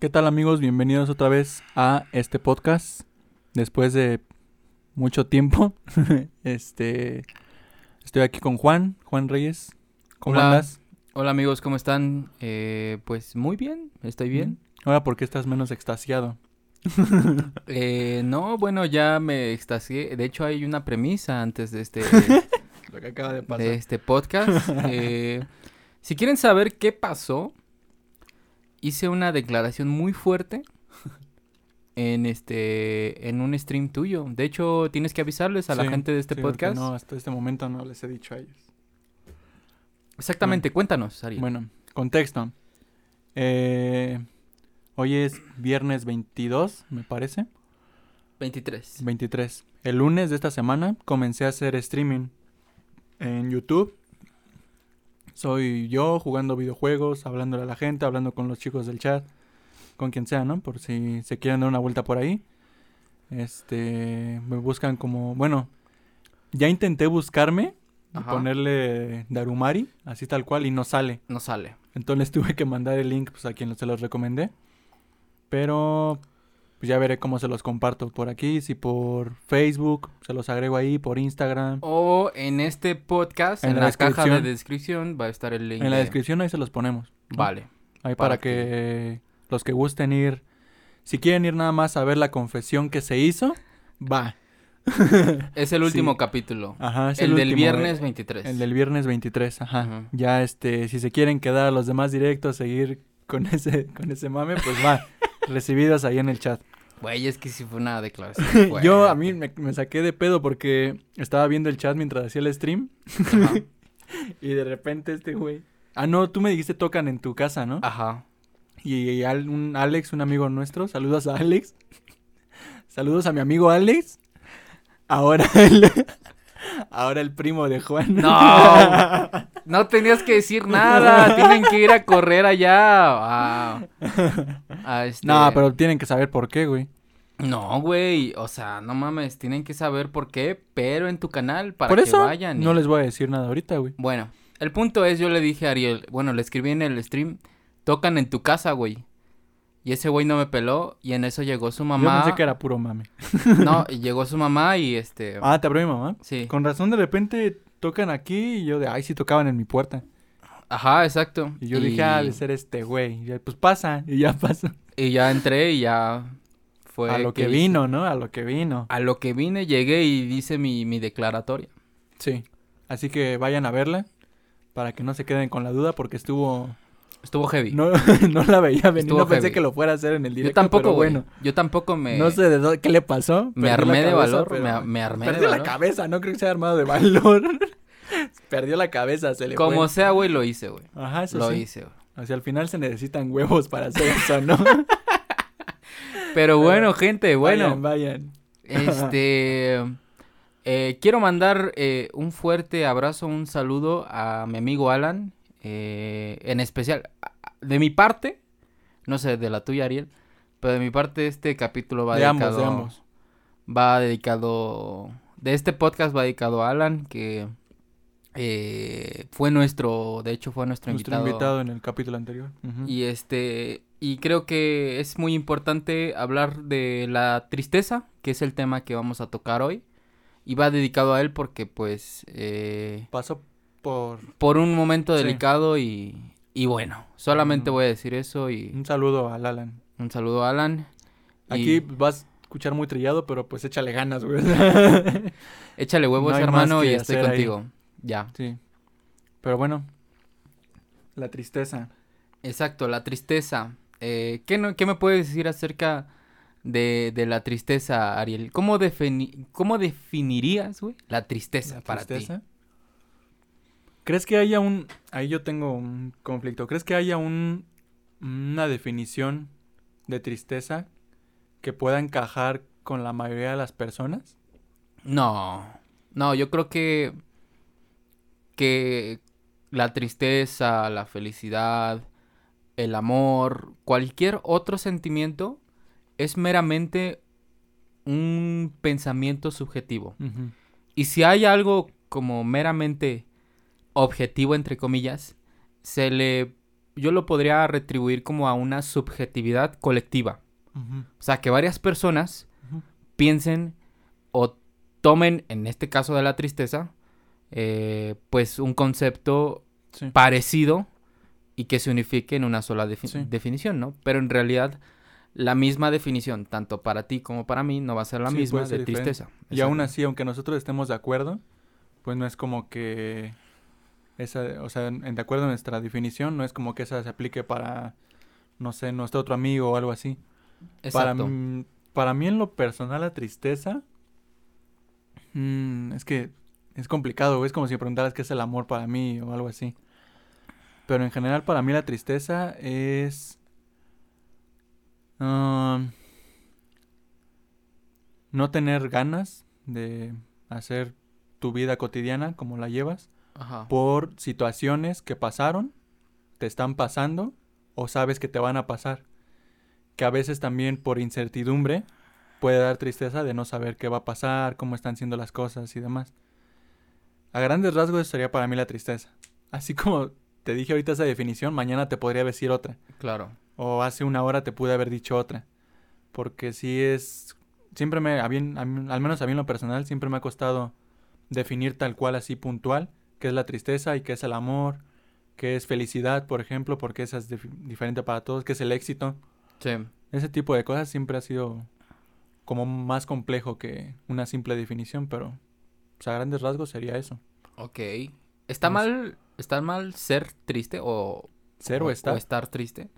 ¿Qué tal amigos? Bienvenidos otra vez a este podcast. Después de mucho tiempo, este, estoy aquí con Juan, Juan Reyes. ¿Cómo Hola. andas? Hola amigos, ¿cómo están? Eh, pues muy bien, estoy bien. Ahora, ¿por qué estás menos extasiado? Eh, no, bueno, ya me extasié. De hecho, hay una premisa antes de este, Lo que acaba de pasar. de este podcast. Eh, si quieren saber qué pasó, hice una declaración muy fuerte en este en un stream tuyo. De hecho, tienes que avisarles a la gente de este sí, podcast. No, hasta este momento no les he dicho a ellos. Exactamente, cuéntanos, Ariel. Bueno, contexto. Eh, hoy es viernes 22, me parece. 23. 23. El lunes de esta semana comencé a hacer streaming en YouTube. Soy yo jugando videojuegos, hablándole a la gente, hablando con los chicos del chat, con quien sea, ¿no? Por si se quieren dar una vuelta por ahí. Este, me buscan como, bueno, ya intenté buscarme y Ajá. ponerle Darumari, así tal cual, y no sale. No sale. Entonces tuve que mandar el link pues, a quien se los recomendé. Pero pues, ya veré cómo se los comparto por aquí. Si por Facebook se los agrego ahí, por Instagram. O en este podcast, En en, la la, caja de descripción. va a estar el link. En la de- descripción ahí se los ponemos. ¿no? Vale. Ahí para, para que los que gusten ir. Si quieren ir nada más a ver la confesión que se hizo, va. Es el Sí. último capítulo. Ajá, es el, del último, viernes eh, 23. El del viernes 23, ajá. Ya este, si se quieren quedar a los demás directos, seguir con ese, con ese mame, pues va. Recibidos ahí en el chat. Güey, es que sí fue una declaración. Yo a mí me, me saqué de pedo porque estaba viendo el chat mientras hacía el stream Ajá. y de repente este güey. Ah, no, tú me dijiste tocan en tu casa, ¿no? Ajá. Y al- un Alex, un amigo nuestro, saludos a Alex. saludos a mi amigo Alex. Ahora el, ahora el primo de Juan. No. No tenías que decir nada. Tienen que ir a correr allá. A este- No, pero tienen que saber por qué, güey. No, güey. O sea, no mames. Tienen que saber por qué. Pero en tu canal. Para por que eso vayan. y- no les voy a decir nada ahorita, güey. Bueno, el punto es, yo le dije a Ariel, bueno, le escribí en el stream, tocan en tu casa, güey. Y ese güey no me peló y en eso llegó su Yo mamá. pensé que era puro mame. No, llegó su mamá y este... Ah, te abrió mi mamá. sí. Con razón de repente tocan aquí y yo de, ay, sí tocaban en mi puerta. Ajá, exacto. Y yo dije, ah, de ser este güey. Y pues pasa, y ya pasa. Y ya entré y ya fue... a lo que hice. vino, ¿no? A lo que vino. A lo que vine, llegué y dice mi, mi declaratoria. Sí. Así que vayan a verla para que no se queden con la duda porque estuvo... Estuvo heavy. No, no la veía venir, Estuvo no pensé heavy. que lo fuera a hacer en el Yo directo, tampoco, pero güey. bueno. Yo tampoco me... No sé de dónde, qué le pasó. Me armé la de valor, pero- me, me armé de Perdió la valor. cabeza, no creo que se haya armado de valor. Perdió la cabeza, se le Como fue. sea, güey, lo hice, güey. Ajá, eso Lo sí. hice, güey. O sea, al final se necesitan huevos para hacer eso, ¿no? Pero bueno, gente, bueno. Vayan, vayan. Este. eh, quiero mandar eh, un fuerte abrazo, un saludo a mi amigo Alan. Eh, en especial, de mi parte, no sé, de la tuya, Ariel. Pero de mi parte, este capítulo va De ambos, dedicado. de ambos. Va dedicado. De este podcast va dedicado a Alan, que eh, fue nuestro. De hecho, fue nuestro, Nuestro invitado. invitado en el capítulo anterior. Y este, y creo que es muy importante hablar de la tristeza, que es el tema que vamos a tocar hoy. Y va dedicado a él porque pues eh, Pasó por... por un momento Sí. delicado y, y bueno, solamente Mm. voy a decir eso y Un saludo al Alan. un saludo a Alan. y Aquí vas a escuchar muy trillado, pero pues échale ganas, güey. échale huevos, no hermano, y estoy ahí. contigo. Ya. sí. Pero bueno. La tristeza. Exacto, la tristeza. Eh, ¿qué, no- ¿Qué me puedes decir acerca de, de la tristeza, Ariel? ¿Cómo, defini- cómo definirías, güey, la tristeza La para tristeza. ¿Crees que haya un... Ahí yo tengo un conflicto. ¿Crees que haya un... una definición de tristeza que pueda encajar con la mayoría de las personas? No, no, yo creo que, que la tristeza, la felicidad, el amor, cualquier otro sentimiento es meramente un pensamiento subjetivo. Y si hay algo como meramente objetivo, entre comillas, se le yo lo podría retribuir como a una subjetividad colectiva. O sea, que varias personas piensen o tomen, en este caso de la tristeza, eh, pues un concepto Sí. parecido y que se unifique en una sola defi- Sí. definición, ¿no? Pero en realidad la misma definición, tanto para ti como para mí, no va a ser la Sí, misma ser de diferente. tristeza. Y aún así, aunque nosotros estemos de acuerdo, pues no es como que esa, o sea, en- de acuerdo a nuestra definición, no es como que esa se aplique para, no sé, nuestro otro amigo o algo así. Para, Exacto. para mí en lo personal la tristeza, mm, es que es complicado, es como si preguntaras qué es el amor para mí o algo así. Pero en general para mí la tristeza es... um, no tener ganas de hacer tu vida cotidiana como la llevas Ajá. por situaciones que pasaron, te están pasando o sabes que te van a pasar. Que a veces también por incertidumbre puede dar tristeza de no saber qué va a pasar, cómo están siendo las cosas y demás. A grandes rasgos sería para mí la tristeza. Así como te dije ahorita esa definición, mañana te podría decir otra. Claro. O hace una hora te pude haber dicho otra. Porque sí es... Siempre me... a bien- a al menos a mí en lo personal, siempre me ha costado definir tal cual así puntual qué es la tristeza y qué es el amor, qué es felicidad, por ejemplo, porque esa es dif- diferente para todos, qué es el éxito. Sí. Ese tipo de cosas siempre ha sido como más complejo que una simple definición, pero pues, a grandes rasgos sería eso. Ok. ¿Está No mal, está mal ser triste o... Ser o estar. O estar triste?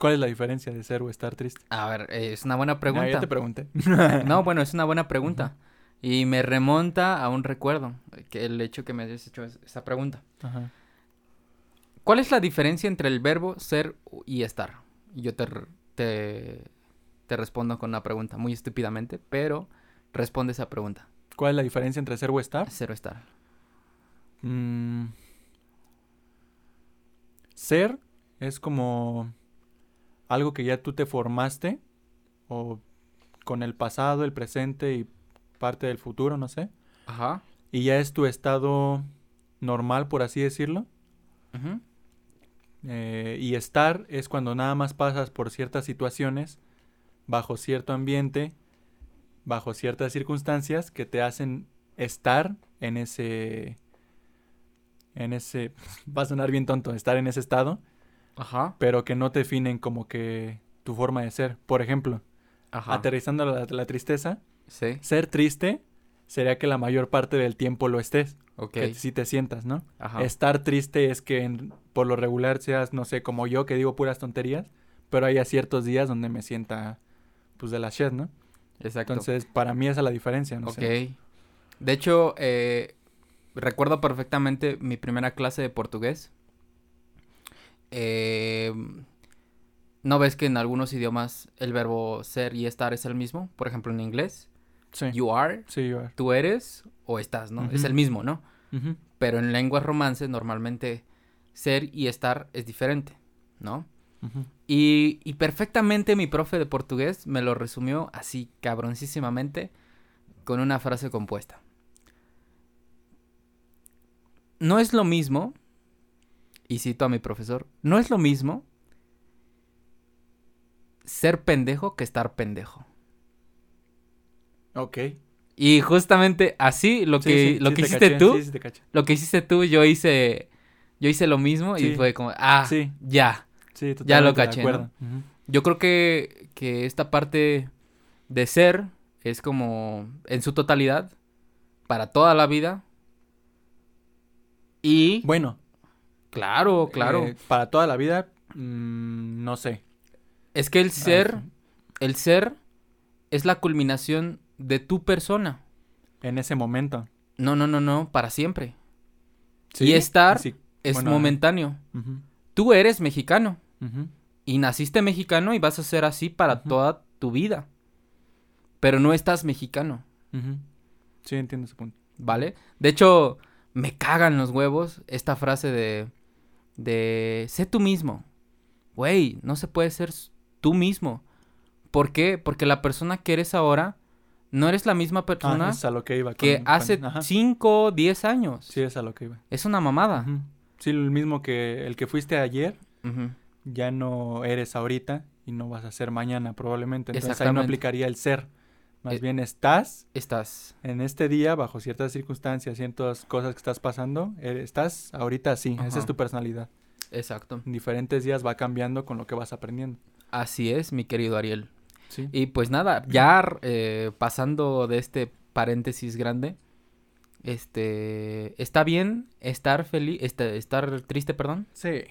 ¿Cuál es la diferencia de ser o estar triste? A ver, eh, es una buena pregunta. ya te pregunté. No, bueno, es una buena pregunta. Y me remonta a un recuerdo, que el hecho que me hayas hecho es- esa pregunta. Ajá. ¿Cuál es la diferencia entre el verbo ser y estar? Yo te, te respondo con una pregunta, muy estúpidamente, pero responde esa pregunta. ¿Cuál es la diferencia entre ser o estar? Ser o estar. Mm. Ser es como algo que ya tú te formaste o con el pasado, el presente y parte del futuro, no sé. Ajá. Y ya es tu estado normal, por así decirlo. Ujú. Eh, y estar es cuando nada más pasas por ciertas situaciones, bajo cierto ambiente, bajo ciertas circunstancias que te hacen estar en ese... En ese... Va a sonar bien tonto, estar en ese estado, Ajá. pero que no te definen como que tu forma de ser. Por ejemplo, Ajá. aterrizando la, la tristeza, Sí. ser triste sería que la mayor parte del tiempo lo estés, Ok. que sí te sientas, ¿no? Ajá. Estar triste es que en- por lo regular seas, no sé, como yo que digo puras tonterías, pero haya ciertos días donde me sienta pues de la shit, ¿no? Exacto. Entonces, para mí esa es la diferencia, no ok. sé. De hecho, eh, recuerdo perfectamente mi primera clase de portugués. Eh, ¿No ves que en algunos idiomas el verbo ser y estar es el mismo? Por ejemplo, en inglés, Sí. you are, Sí, you are. tú eres o estás, ¿no? Es el mismo, ¿no? Pero en lenguas romances normalmente ser y estar es diferente, ¿no? Y perfectamente mi profe de portugués me lo resumió así cabroncísimamente con una frase compuesta. No es lo mismo, y cito a mi profesor, no es lo mismo ser pendejo que estar pendejo. Ok. Y justamente así lo Sí, que, sí, lo sí que te hiciste caché, tú, lo que hiciste tú, yo hice, yo hice lo mismo y fue como, ah, Sí. ya. Ya lo caché. Yo creo que, que esta parte de ser es como en su totalidad para toda la vida. Y Bueno, claro, claro. eh, para toda la vida, mm, no sé. es que el ser, Ah, el ser es la culminación de tu persona. En ese momento. No, no, no, no, para siempre. Sí, Y estar sí, Es Bueno, momentáneo. Tú eres mexicano y naciste mexicano y vas a ser así para toda tu vida. Pero no estás mexicano. Sí, entiendo ese punto. ¿vale? De hecho, me cagan los huevos esta frase de, de, sé tú mismo. Güey, no se puede ser tú mismo. ¿Por qué? Porque la persona que eres ahora no eres la misma Ah, persona es a lo que iba. que con- hace con- ajá. 5 o 10 años. Sí, es a lo que iba. Es una mamada. Sí, el mismo que el que fuiste ayer ya no eres ahorita y no vas a ser mañana probablemente. Entonces ahí no aplicaría el ser. Más Eh, bien estás Estás. en este día, bajo ciertas circunstancias, ciertas cosas que estás pasando, eh, estás ahorita así, esa es tu personalidad. Exacto. En diferentes días va cambiando con lo que vas aprendiendo. Así es, mi querido Ariel. Sí. Y pues nada, ya eh, pasando de este paréntesis grande, este, está bien estar feliz, este, estar triste, perdón, Sí.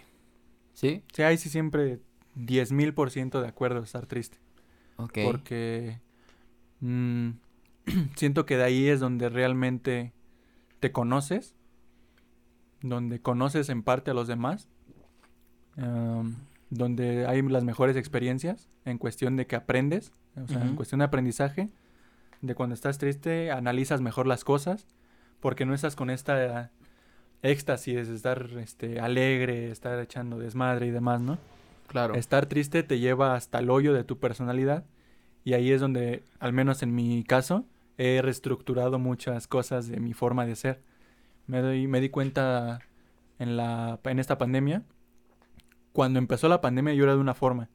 ¿sí? Sí, ahí sí siempre 10 mil por ciento de acuerdo estar triste. Ok. Porque mm, siento que de ahí es donde realmente te conoces, donde conoces en parte a los demás, am, donde hay las mejores experiencias en cuestión de que aprendes, o sea, en cuestión de aprendizaje, de cuando estás triste analizas mejor las cosas, porque no estás con esta éxtasis de estar este, alegre, estar echando desmadre y demás, ¿no? Claro. Estar triste te lleva hasta el hoyo de tu personalidad y ahí es donde, al menos en mi caso, he reestructurado muchas cosas de mi forma de ser. Me, doy, me di cuenta en, la, en esta pandemia. Cuando empezó la pandemia yo era de una forma.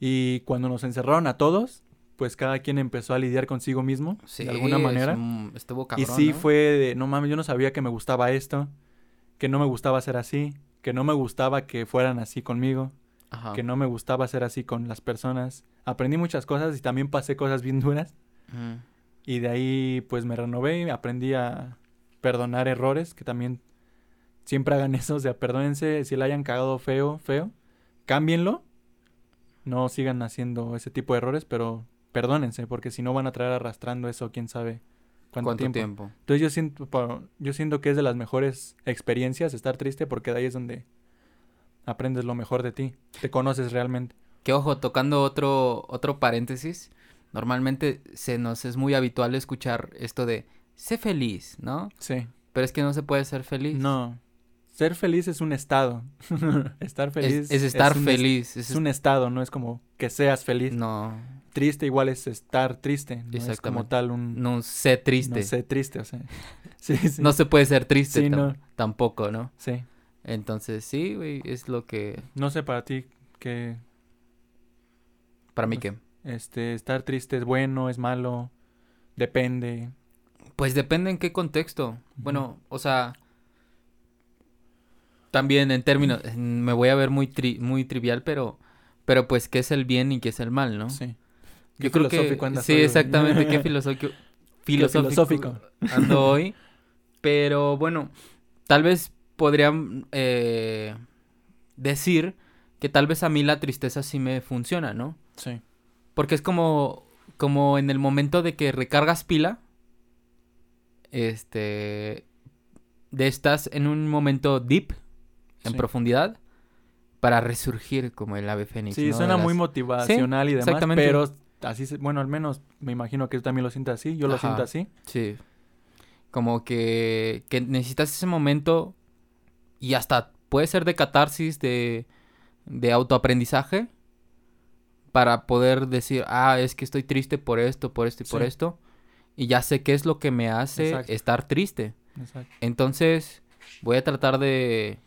Y cuando nos encerraron a todos, pues cada quien empezó a lidiar consigo mismo, Sí, de alguna es manera. un- estuvo y cabrón, sí ¿no? fue de, no mames, yo no sabía que me gustaba esto, que no me gustaba ser así, que no me gustaba que fueran así conmigo Ajá. que no me gustaba ser así con las personas. Aprendí muchas cosas y también pasé cosas bien duras. Y de ahí pues me renové y aprendí a perdonar errores, que también siempre hagan eso, o sea, perdónense si la hayan cagado feo, feo, cámbienlo. No sigan haciendo ese tipo de errores, pero perdónense, porque si no van a traer arrastrando eso quién sabe cuánto, ¿Cuánto tiempo. tiempo? Entonces yo siento, yo siento que es de las mejores experiencias estar triste porque de ahí es donde aprendes lo mejor de ti, te conoces realmente. Que ojo, tocando otro, otro paréntesis, normalmente se nos es muy habitual escuchar esto de sé feliz, ¿no? Sí. Pero es que no se puede ser feliz. No. Ser feliz es un estado. estar Es, feliz. es estar es- feliz. Es, es un estado, no es como que seas feliz. No, Triste igual es estar triste. No es como tal un. no sé triste. No sé, triste, o sea. Sí, sí. No se puede ser triste Sí, tam- no. tampoco, ¿no? Sí. Entonces, sí, güey, es lo que... No sé para ti que Para mí Pues, que... este estar triste es bueno, es malo. Depende. Pues depende en qué contexto. Bueno, o sea... También en términos... Me voy a ver muy, tri- muy trivial, pero... Pero pues, ¿qué es el bien y qué es el mal, no? Sí. Yo Qué creo que... andas Sí, hoy, exactamente. Qué filosófico... filosófico, filosófico. ando hoy. Pero bueno, tal vez podrían eh, decir que tal vez a mí la tristeza sí me funciona, ¿no? Sí. Porque es como, como en el momento de que recargas pila, este, de estás en un momento deep, en profundidad, para resurgir como el ave fénix. Sí, ¿no? suena muy motivacional y demás, exactamente. pero así, se- bueno, al menos me imagino que tú también lo sientes así, yo lo siento así. Sí. Como que, que necesitas ese momento y hasta puede ser de catarsis, de, de autoaprendizaje, para poder decir, ah, es que estoy triste por esto, por esto y por esto, y ya sé qué es lo que me hace Exacto. estar triste. Exacto. Entonces, voy a tratar de,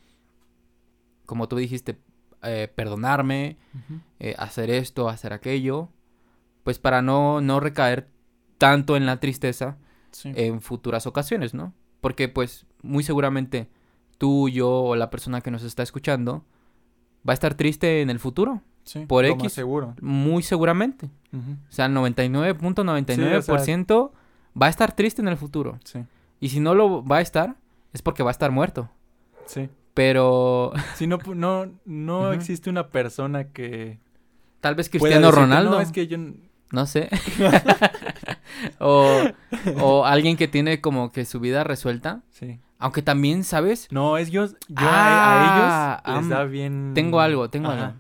como tú dijiste, eh, perdonarme, eh, hacer esto, hacer aquello, pues para no, no recaer tanto en la tristeza Sí. en futuras ocasiones, ¿no? Porque pues muy seguramente tú, yo o la persona que nos está escuchando va a estar triste en el futuro, Sí, por más X. seguro. muy seguramente. O sea, el 99.99% va a estar triste en el futuro. Sí, Y si no lo va a estar, es porque va a estar muerto. sí. Pero Si no, no, no existe una persona que tal vez Cristiano Ronaldo, No, es que yo... no sé. o, o alguien que tiene como que su vida resuelta. Sí. Aunque también, ¿sabes? No, es yo, yo a- Ah, a, ellos les da bien... Tengo algo, tengo Ajá. algo.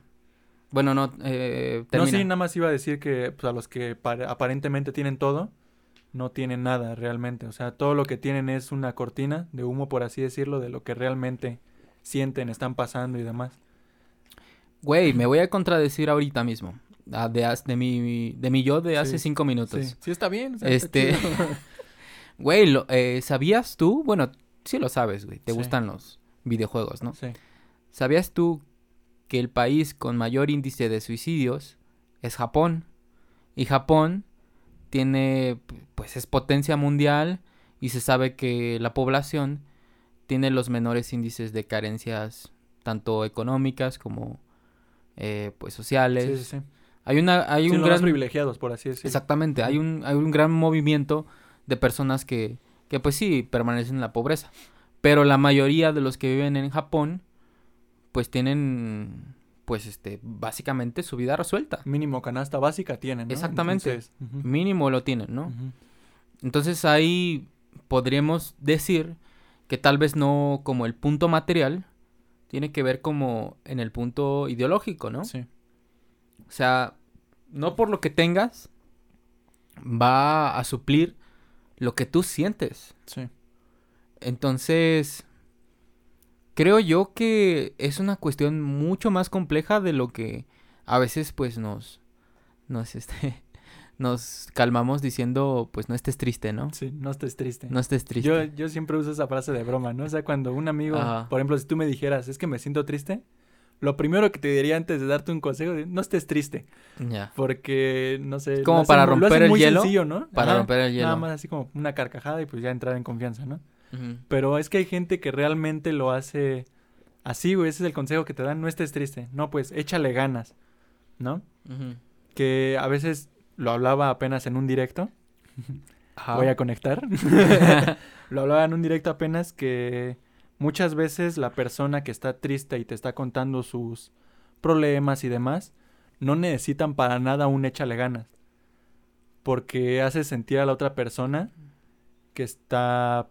Bueno, no, eh, No, sí, nada más iba a decir que pues, a los que pare- aparentemente tienen todo, no tienen nada realmente. O sea, todo lo que tienen es una cortina de humo, por así decirlo, de lo que realmente sienten, están pasando y demás. Güey, me voy a contradecir ahorita mismo. ah, De, de, mi, de mi yo de hace Sí, cinco minutos. Sí, sí está bien. o sea, está Este. Güey, lo- eh, ¿sabías tú? Bueno, sí lo sabes, güey. Te Sí. gustan los videojuegos, ¿no? sí. ¿Sabías tú que el país con mayor índice de suicidios es Japón. Y Japón tiene, pues es potencia mundial y se sabe que la población tiene los menores índices de carencias tanto económicas como eh, pues sociales. Sí, sí, sí. Hay una hay Sí, un gran más privilegiados, por así decirlo. exactamente, hay un hay un gran movimiento de personas que que pues sí permanecen en la pobreza, pero la mayoría de los que viven en Japón pues tienen pues este básicamente su vida resuelta. Mínimo canasta básica tienen, ¿no? Exactamente. Entonces, Mínimo lo tienen, ¿no? Entonces ahí podríamos decir que tal vez no como el punto material, tiene que ver como en el punto ideológico, ¿no? Sí. O sea, no por lo que tengas va a suplir lo que tú sientes. Sí. Entonces, creo yo que es una cuestión mucho más compleja de lo que a veces pues nos nos este nos calmamos diciendo, pues no estés triste, ¿no? Sí, no estés triste. No estés triste. Yo, yo siempre uso esa frase de broma, ¿no? O sea, cuando un amigo, Ajá. por ejemplo, si tú me dijeras, es que me siento triste, lo primero que te diría antes de darte un consejo, es, no estés triste, Ya. porque, no sé... Como para romper el hielo, sencillo, ¿no? Para Ajá, romper el hielo. Nada más así como una carcajada y pues ya entrar en confianza, ¿no? Pero es que hay gente que realmente lo hace así, güey, ese es el consejo que te dan, no estés triste, no, pues échale ganas, ¿no? Que a veces lo hablaba apenas en un directo, Ajá. voy a conectar. Lo hablaba en un directo apenas que muchas veces la persona que está triste y te está contando sus problemas y demás, no necesitan para nada un échale ganas. Porque hace sentir a la otra persona que está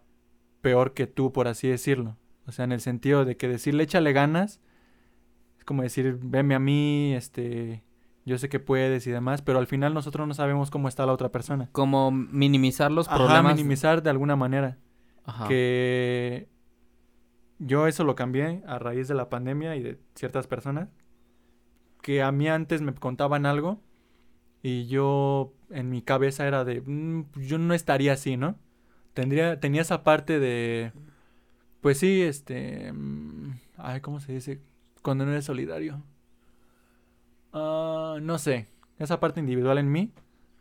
peor que tú, por así decirlo. O sea, en el sentido de que decirle échale ganas es como decir, veme a mí, este, yo sé que puedes y demás, pero al final nosotros no sabemos cómo está la otra persona. Como minimizar los Ajá, problemas. minimizar de alguna manera. Ajá. Que yo eso lo cambié a raíz de la pandemia y de ciertas personas. Que a mí antes me contaban algo y yo en mi cabeza era de, "Mm, yo no estaría así, ¿no? Tendría, tenía esa parte de, pues sí, este, mm, ay, ¿cómo se dice? Cuando no eres solidario. Ah, no sé, esa parte individual en mí,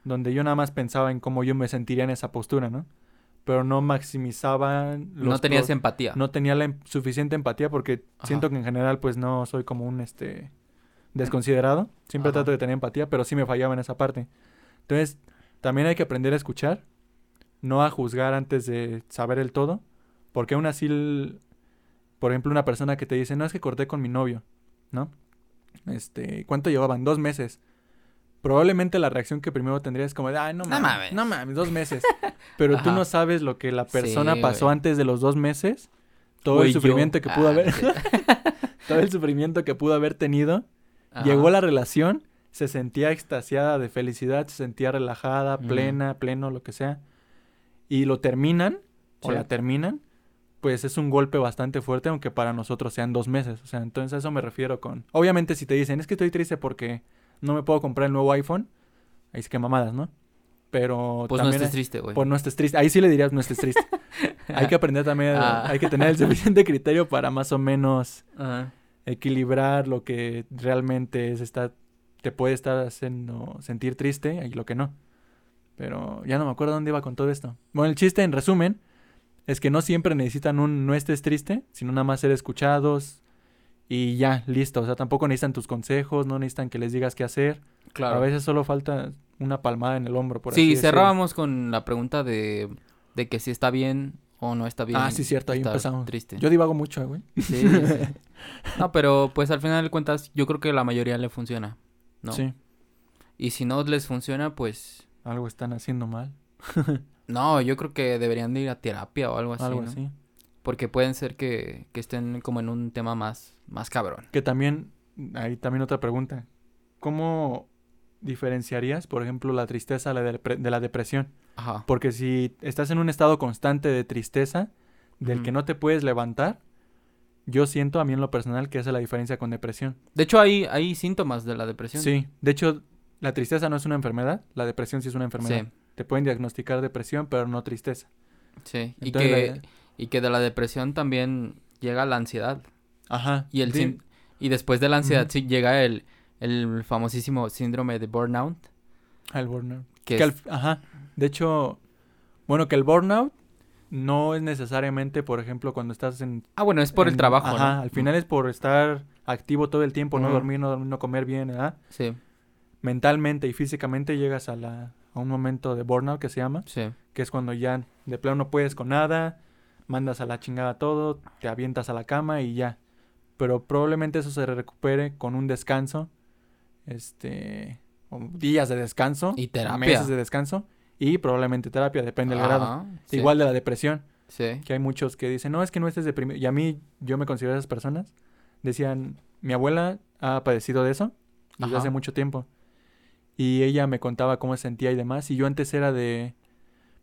donde yo nada más pensaba en cómo yo me sentiría en esa postura, ¿no? Pero no maximizaba no tenías pro- empatía. no tenía la em- suficiente empatía porque Ajá. siento que en general pues no soy como un este desconsiderado. Siempre Ajá. trato de tener empatía, pero sí me fallaba en esa parte. Entonces, también hay que aprender a escuchar, no a juzgar antes de saber el todo, porque aún así, el- por ejemplo, una persona que te dice, no es que corté con mi novio, ¿no? Este, ¿cuánto llevaban? Dos meses. Probablemente la reacción que primero tendría es como de, ay, no No mames, mames". no mames, dos meses. Pero tú no sabes lo que la persona Sí, pasó güey. antes de los dos meses, todo el yo- sufrimiento que pudo Ah, haber, todo el sufrimiento que pudo haber tenido. Ajá. Llegó la relación, se sentía extasiada de felicidad, se sentía relajada, plena, pleno, lo que sea. Y lo terminan, o la terminan, pues es un golpe bastante fuerte, aunque para nosotros sean dos meses. O sea, entonces a eso me refiero con... Obviamente si te dicen, es que estoy triste porque no me puedo comprar el nuevo iPhone, ahí sí que mamadas, ¿no? Pero Pues no estés triste, güey. Pues no estés triste. Ahí sí le dirías no estés triste. hay que aprender también, Ah. hay que tener el suficiente criterio para más o menos equilibrar lo que realmente es estar, te puede estar haciendo sentir triste y lo que no. Pero ya no me acuerdo dónde iba con todo esto. Bueno, el chiste en resumen es que no siempre necesitan un no estés triste, sino nada más ser escuchados y ya, listo. O sea, tampoco necesitan tus consejos, no necesitan que les digas qué hacer. Claro. A veces solo falta una palmada en el hombro, por así sí, decirlo. cerrábamos con la pregunta de, de que si está bien o no está bien. Ah, sí, cierto, ahí empezamos. Triste. Yo divago mucho, eh, güey. Sí. No, pero pues al final de cuentas yo creo que la mayoría le funciona, ¿no? Sí, Y si no les funciona, pues algo están haciendo mal, no, yo creo que deberían de ir a terapia o algo así, algo ¿no? así. Porque pueden ser que, que estén como en un tema más, más cabrón. Que también, ahí también otra pregunta. ¿Cómo diferenciarías, por ejemplo, la tristeza de la, depre- de la depresión? Ajá. Porque si estás en un estado constante de tristeza, del que no te puedes levantar, yo siento a mí en lo personal que esa es la diferencia con depresión. De hecho, hay, hay síntomas de la depresión. Sí, de hecho, la tristeza no es una enfermedad, la depresión sí es una enfermedad. Sí, Te pueden diagnosticar depresión, pero no tristeza. sí. Y que, la- y que de la depresión también llega la ansiedad. Ajá. Y el, sí, sin- Y después de la ansiedad sí llega el, el famosísimo síndrome de burnout. Al burnout. Que Que es- al- ajá. De hecho, bueno, que el burnout no es necesariamente, por ejemplo, cuando estás en... Ah, bueno, es por el trabajo, Ajá, ¿no? al final es por estar activo todo el tiempo, no dormir, no dormir, no comer bien, ¿verdad? Sí, Mentalmente y físicamente llegas a, la, a un momento de burnout que se llama, sí. que es cuando ya de plano no puedes con nada, mandas a la chingada todo, te avientas a la cama y ya. Pero probablemente eso se recupere con un descanso, este, días de descanso, Y terapia. meses de descanso y probablemente terapia, depende del grado. Ajá, sí, Igual de la depresión, Sí. que hay muchos que dicen, no, es que no estés deprimido. Y a mí, yo me considero esas personas. Decían, mi abuela ha padecido de eso desde hace mucho tiempo. Y ella me contaba cómo se sentía y demás. Y yo antes era de,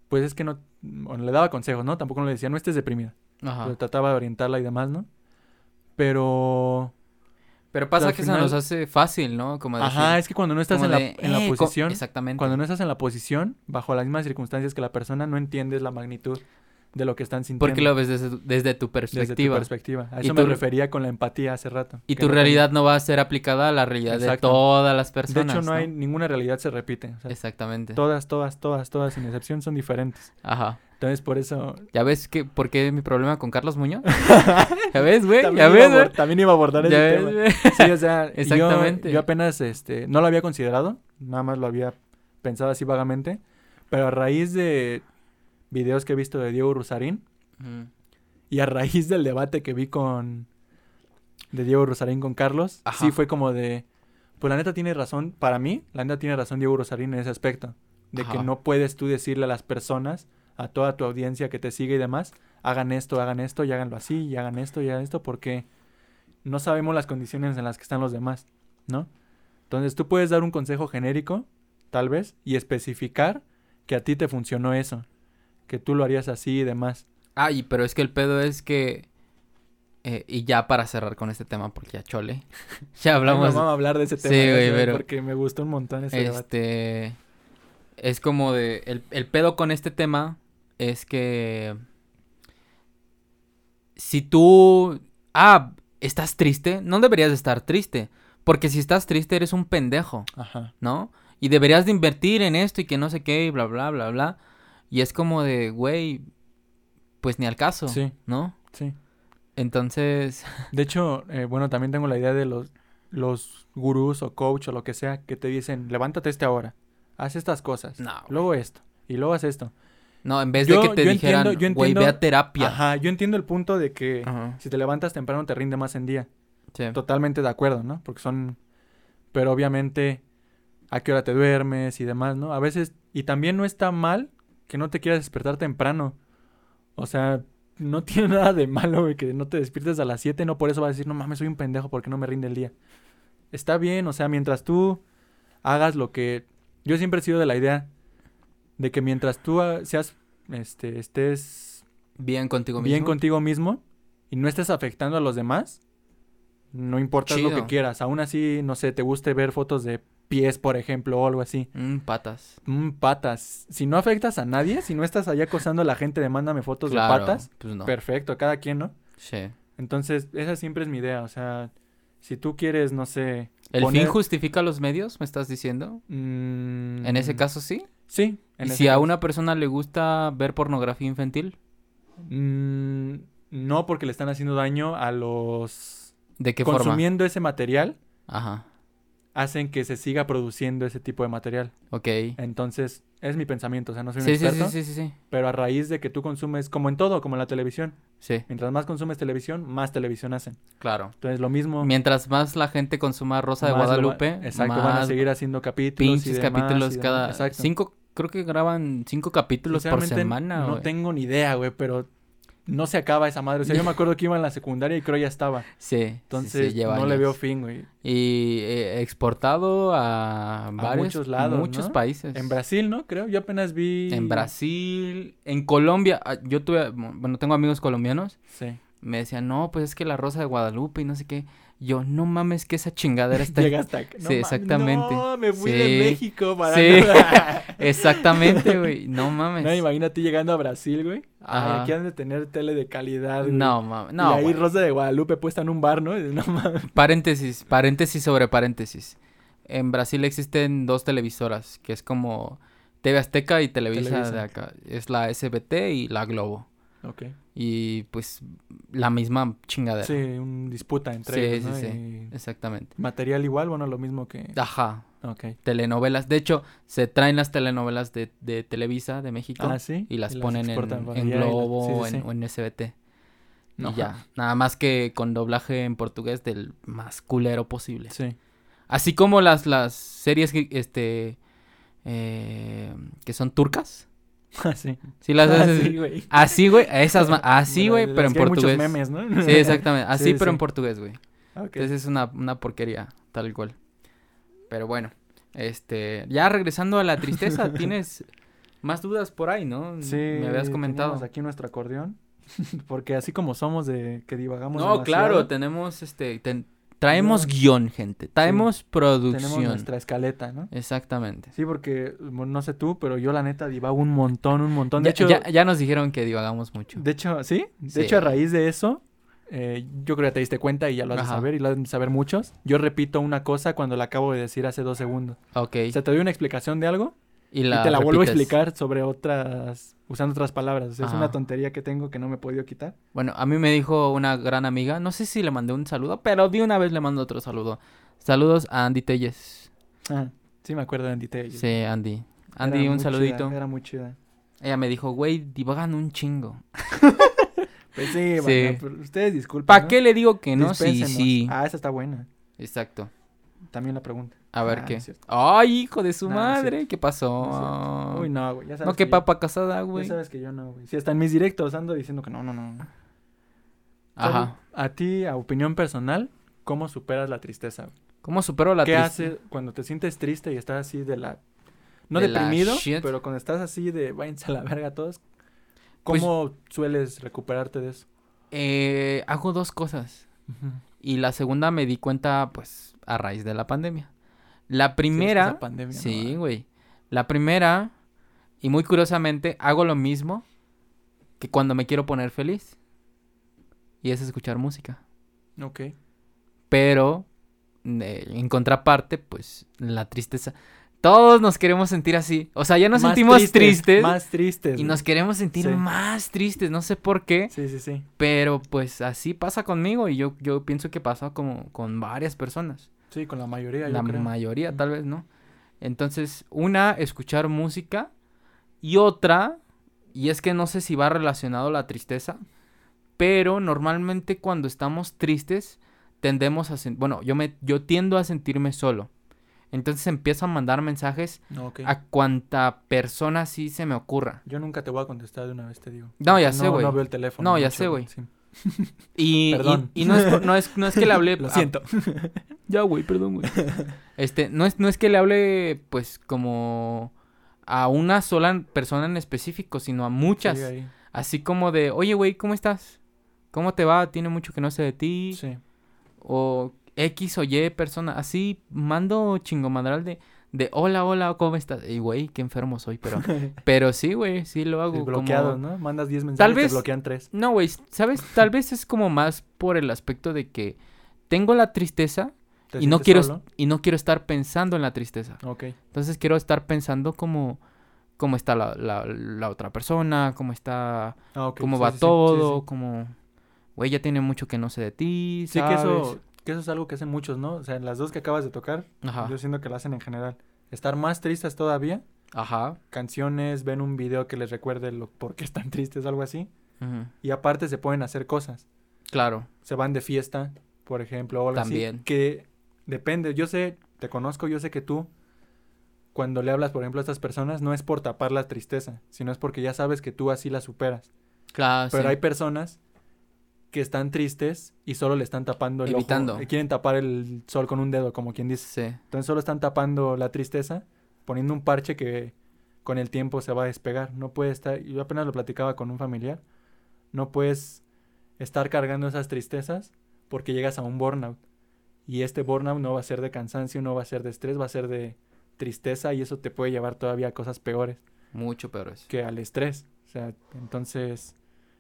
pues es que no, bueno, le daba consejos, ¿no? Tampoco le decía, no estés deprimida. Ajá. Pero trataba de orientarla y demás, ¿no? Pero, Pero pasa que se nos hace fácil, ¿no? Como decir, ajá, es que cuando no estás en la, en la "Eh, co-". posición, Exactamente. cuando no estás en la posición, bajo las mismas circunstancias que la persona, no entiendes la magnitud de lo que están sintiendo. Porque lo ves desde, tu- desde tu Desde tu perspectiva. perspectiva. A eso me refería con la empatía hace rato. Y tu no realidad no va a ser aplicada a la realidad de todas las personas. De hecho, no, hay ninguna realidad se repite. o sea, Exactamente. todas, todas, todas, todas, sin excepción, son diferentes. Ajá. Entonces, por eso... ¿Ya ves que, por qué mi problema con Carlos Muñoz? ¿Ya ves, güey? también, ¿Ya iba ves, güey? también iba a abordar ese ¿Ya ves, tema. güey? Sí, o sea, yo- Exactamente. Yo, apenas este, no lo había considerado, nada más lo había pensado así vagamente, pero a raíz de videos que he visto de Diego Rusarín y a raíz del debate que vi con de Diego Rusarín con Carlos, Ajá. sí fue como de pues la neta tiene razón, para mí, la neta tiene razón Diego Rusarín en ese aspecto, de que no puedes tú decirle a las personas, a toda tu audiencia que te sigue y demás, hagan esto, hagan esto, y háganlo así, y hagan esto, y hagan esto, porque no sabemos las condiciones en las que están los demás, ¿no? Entonces tú puedes dar un consejo genérico, tal vez, y especificar que a ti te funcionó eso, que tú lo harías así y demás. Ay, pero es que el pedo es que... eh, y ya para cerrar con este tema, porque ya chole. ya hablamos... Vamos a hablar de ese Sí, tema, ¿no? güey, Sí, pero- porque me gustó un montón ese debate. Este. Es como de. El, el pedo con este tema es que. Si tú. Ah, estás triste. No deberías de estar triste. Porque si estás triste, eres un pendejo, Ajá. ¿no? Y deberías de invertir en esto y que no sé qué, y bla, bla, bla, bla. Y es como de, güey. Pues ni al caso, Sí. ¿no? Sí. Entonces. De hecho, eh, bueno, también tengo la idea de los, los gurús o coach o lo que sea que te dicen, levántate este ahora, haz estas cosas, No, luego esto, y luego haz esto. No, en vez Yo- de que te yo dijeran, entiendo- yo güey, ve entiendo- a terapia. Ajá, yo entiendo el punto de que Ajá. si te levantas temprano te rinde más en día. Sí. Totalmente de acuerdo, ¿no? Porque son... Pero obviamente, a qué hora te duermes y demás, ¿no? A veces... Y también no está mal que no te quieras despertar temprano. O sea, no tiene nada de malo, güey, que no te despiertes a las 7, no por eso vas a decir, no mames, soy un pendejo porque no me rinde el día. Está bien, o sea, mientras tú hagas lo que... Yo siempre he sido de la idea de que mientras tú ah, seas, este, estés Bien contigo bien mismo. contigo mismo y no estés afectando a los demás, no importa lo que quieras. Aún así, no sé, te guste ver fotos de pies, por ejemplo, o algo así. Mm, patas. Mm, patas. Si no afectas a nadie, si no estás allá acosando a la gente de mándame fotos Claro, de patas, Pues no. perfecto, cada quien, ¿no? Sí. Entonces, esa siempre es mi idea. O sea, si tú quieres, no sé. ¿El poner- fin justifica los medios, me estás diciendo? mm, En ese caso sí. Sí. ¿Y en ese si a una persona le gusta ver pornografía infantil? No, porque le están haciendo daño a los. ¿De qué forma? Consumiendo ese material, Ajá. Hacen que se siga produciendo ese tipo de material. Ok. Entonces, es mi pensamiento, o sea, no soy un Sí, experto, sí, sí, sí, sí. pero a raíz de que tú consumes, como en todo, como en la televisión, Sí, mientras más consumes televisión, más televisión hacen. claro. Entonces, lo mismo... Mientras más la gente consuma Rosa de va- Guadalupe, exacto, más van a seguir haciendo capítulos y pinches demás, capítulos y demás. cada... Exacto. Cinco, creo que graban cinco capítulos por semana, No tengo ni idea, güey, pero no se acaba esa madre. O sea, yo me acuerdo que iba en la secundaria y creo ya estaba. Sí, Entonces, sí, no le veo fin, güey. Y eh, exportado a varios, muchos lados, muchos ¿no? países. En Brasil, ¿no? Creo, yo apenas vi... En Brasil, en Colombia, ah, yo tuve, bueno, tengo amigos colombianos, Sí. me decían, no, pues es que la Rosa de Guadalupe y no sé qué. Yo, no mames que esa chingadera está... Llega hasta acá. Sí, exactamente. No, me fui Sí. de México para... Sí. Exactamente, güey, no mames. No, imagínate llegando a Brasil, güey. Ajá. aquí han de tener tele de calidad. güey. No, mames. y No, ahí güey. Rosa de Guadalupe puesta en un bar, ¿no? Y No mames. Paréntesis, paréntesis sobre paréntesis. En Brasil existen dos televisoras, que es como TV Azteca y Televisa, Televisa. de acá. Es la SBT y la Globo. Ok. Y pues la misma chingadera. Sí, un disputa entre Sí, ellos, sí, ¿no? sí. Y Exactamente. Material igual, bueno, lo mismo que... Ajá. Ok. Telenovelas. De hecho, se traen las telenovelas de, de Televisa de México Ah, sí. y las ponen en, Globo sí, o, sí, en, sí. o en SBT. No. Y ya. Nada más que con doblaje en portugués del más culero posible. Sí. Así como las, las series que, este, eh, que son turcas. Ah, sí. Las Ah, haces- sí, güey. Así, güey. Así, güey. Así, güey, pero en que hay muchos portugués. memes, ¿no? Sí, exactamente. Así, Sí, pero sí. en portugués, güey. Ok. Entonces es una, una porquería, tal cual. Pero bueno, este, ya regresando a la tristeza, tienes más dudas por ahí, ¿no? Sí, Me habías comentado. aquí nuestro acordeón. Porque así como somos de que divagamos No, claro, tenemos, este, ten- traemos No. guion, gente. Traemos producción. tenemos nuestra escaleta, ¿no? Exactamente. Sí, porque bueno, no sé tú, pero yo la neta divago un montón, un montón. De Ya, hecho, ya, ya nos dijeron que divagamos mucho. de hecho, ¿sí? De Sí. hecho, a raíz de eso, eh, yo creo que te diste cuenta y ya lo has de Ajá. saber y lo han de saber muchos. Yo repito una cosa cuando la acabo de decir hace dos segundos. Ok. O sea, te doy una explicación de algo y, y te la vuelvo a explicar sobre otras, usando otras palabras. O sea, es una tontería que tengo que no me he podido quitar. Bueno, a mí me dijo una gran amiga, no sé si le mandé un saludo, pero de una vez le mando otro saludo. Saludos a Andy Telles. Ah, sí me acuerdo de Andy Tello. Sí, Andy. Andy, un chida, saludito. era muy chida. Ella me dijo, güey, divagan un chingo. Pues sí, Sí. bueno, pero ustedes disculpen. ¿Para ¿no? qué le digo que no? Sí, sí. Ah, esa está buena. Exacto. También la pregunta. A ver Ah, qué. Ay, hijo de su No, no es madre, ¿qué pasó? No Uy, no, güey. Ya sabes no, que yo- papa casada, Ya güey. sabes que yo no, güey. Si hasta en mis directos ando diciendo que no, no, no. Ajá. A ti, a opinión personal, ¿cómo superas la tristeza? güey? ¿Cómo supero la ¿Qué triste- haces cuando te sientes triste y estás así de la... No De deprimido, pero cuando estás así de váyanse a la verga todos. Pues- ¿Cómo sueles recuperarte de eso? Eh, hago dos cosas. Y la segunda me di cuenta, pues, a raíz de la pandemia. La Sí, primera... Sí, güey. La primera, y muy curiosamente, hago lo mismo que cuando me quiero poner feliz. Y es escuchar música. Ok. Pero, eh, en contraparte, pues, la tristeza. Todos nos queremos sentir así. O sea, ya nos Más sentimos tristes. Más tristes. y nos queremos sentir Sí. más tristes. No sé por qué. Sí, sí, sí. Pero, pues, así pasa conmigo. Y yo, yo pienso que pasa como con varias personas. Sí, con la mayoría, La yo creo. mayoría, tal vez, ¿no? Entonces, una, escuchar música. Y otra, y es que no sé si va relacionado a la tristeza, pero normalmente cuando estamos tristes, tendemos a... sen- Bueno, yo, me, yo tiendo a sentirme solo. Entonces empiezo a mandar mensajes ok. a cuanta persona sí se me ocurra. Yo nunca te voy a contestar de una vez, te digo. No, ya sé, güey. no veo el teléfono. No, ya mucho, sé, güey. Sí. Y, y- Perdón. y no, es, no, es, no es que le hable... Lo a- siento. Ya, güey, perdón, güey. Este, no es, no es que le hable, pues, como a una sola persona en específico, sino a muchas. Sí. Así como de, oye, güey, ¿cómo estás? ¿Cómo te va? Tiene mucho que no sé de ti. Sí. O X o Y persona. Así mando chingomadral de, de hola, hola, ¿cómo estás? Y, güey, qué enfermo soy, pero... pero sí, güey, sí lo hago. Sí, como- bloqueados, ¿no? Mandas 10 mensajes Tal y vez- te bloquean 3. No, güey, ¿sabes? Tal vez es como más por el aspecto de que tengo la tristeza y no quiero Solo? y no quiero estar pensando en la tristeza. Ok. Entonces quiero estar pensando cómo, cómo está la, la, la otra persona, cómo está, Ah, cómo Sí, va sí, todo, cómo, güey, ya tiene mucho que no sé de ti, Sí, que ¿sabes? eso, que eso es algo que hacen muchos, ¿no? O sea, en las dos que acabas de tocar, Ajá, yo siento que lo hacen en general. Estar más tristes todavía, ajá, canciones, ven un video que les recuerde lo, por qué están tristes, algo así. ujú, Y aparte se pueden hacer cosas. claro, Se van de fiesta, por ejemplo, o algo También. así. Que depende, yo sé, te conozco, yo sé que tú, cuando le hablas, por ejemplo, a estas personas, no es por tapar la tristeza, sino es porque ya sabes que tú así la superas. claro, Pero sí. hay personas que están tristes y solo le están tapando el Evitando. ojo. eh, Quieren tapar el sol con un dedo, como quien dice. Sí, Entonces solo están tapando la tristeza, poniendo un parche que con el tiempo se va a despegar. No puede estar, yo apenas lo platicaba con un familiar, no puedes estar cargando esas tristezas porque llegas a un burnout. Y este burnout no va a ser de cansancio, no va a ser de estrés, va a ser de tristeza y eso te puede llevar todavía a cosas peores mucho peor eso. que al estrés. O sea, entonces,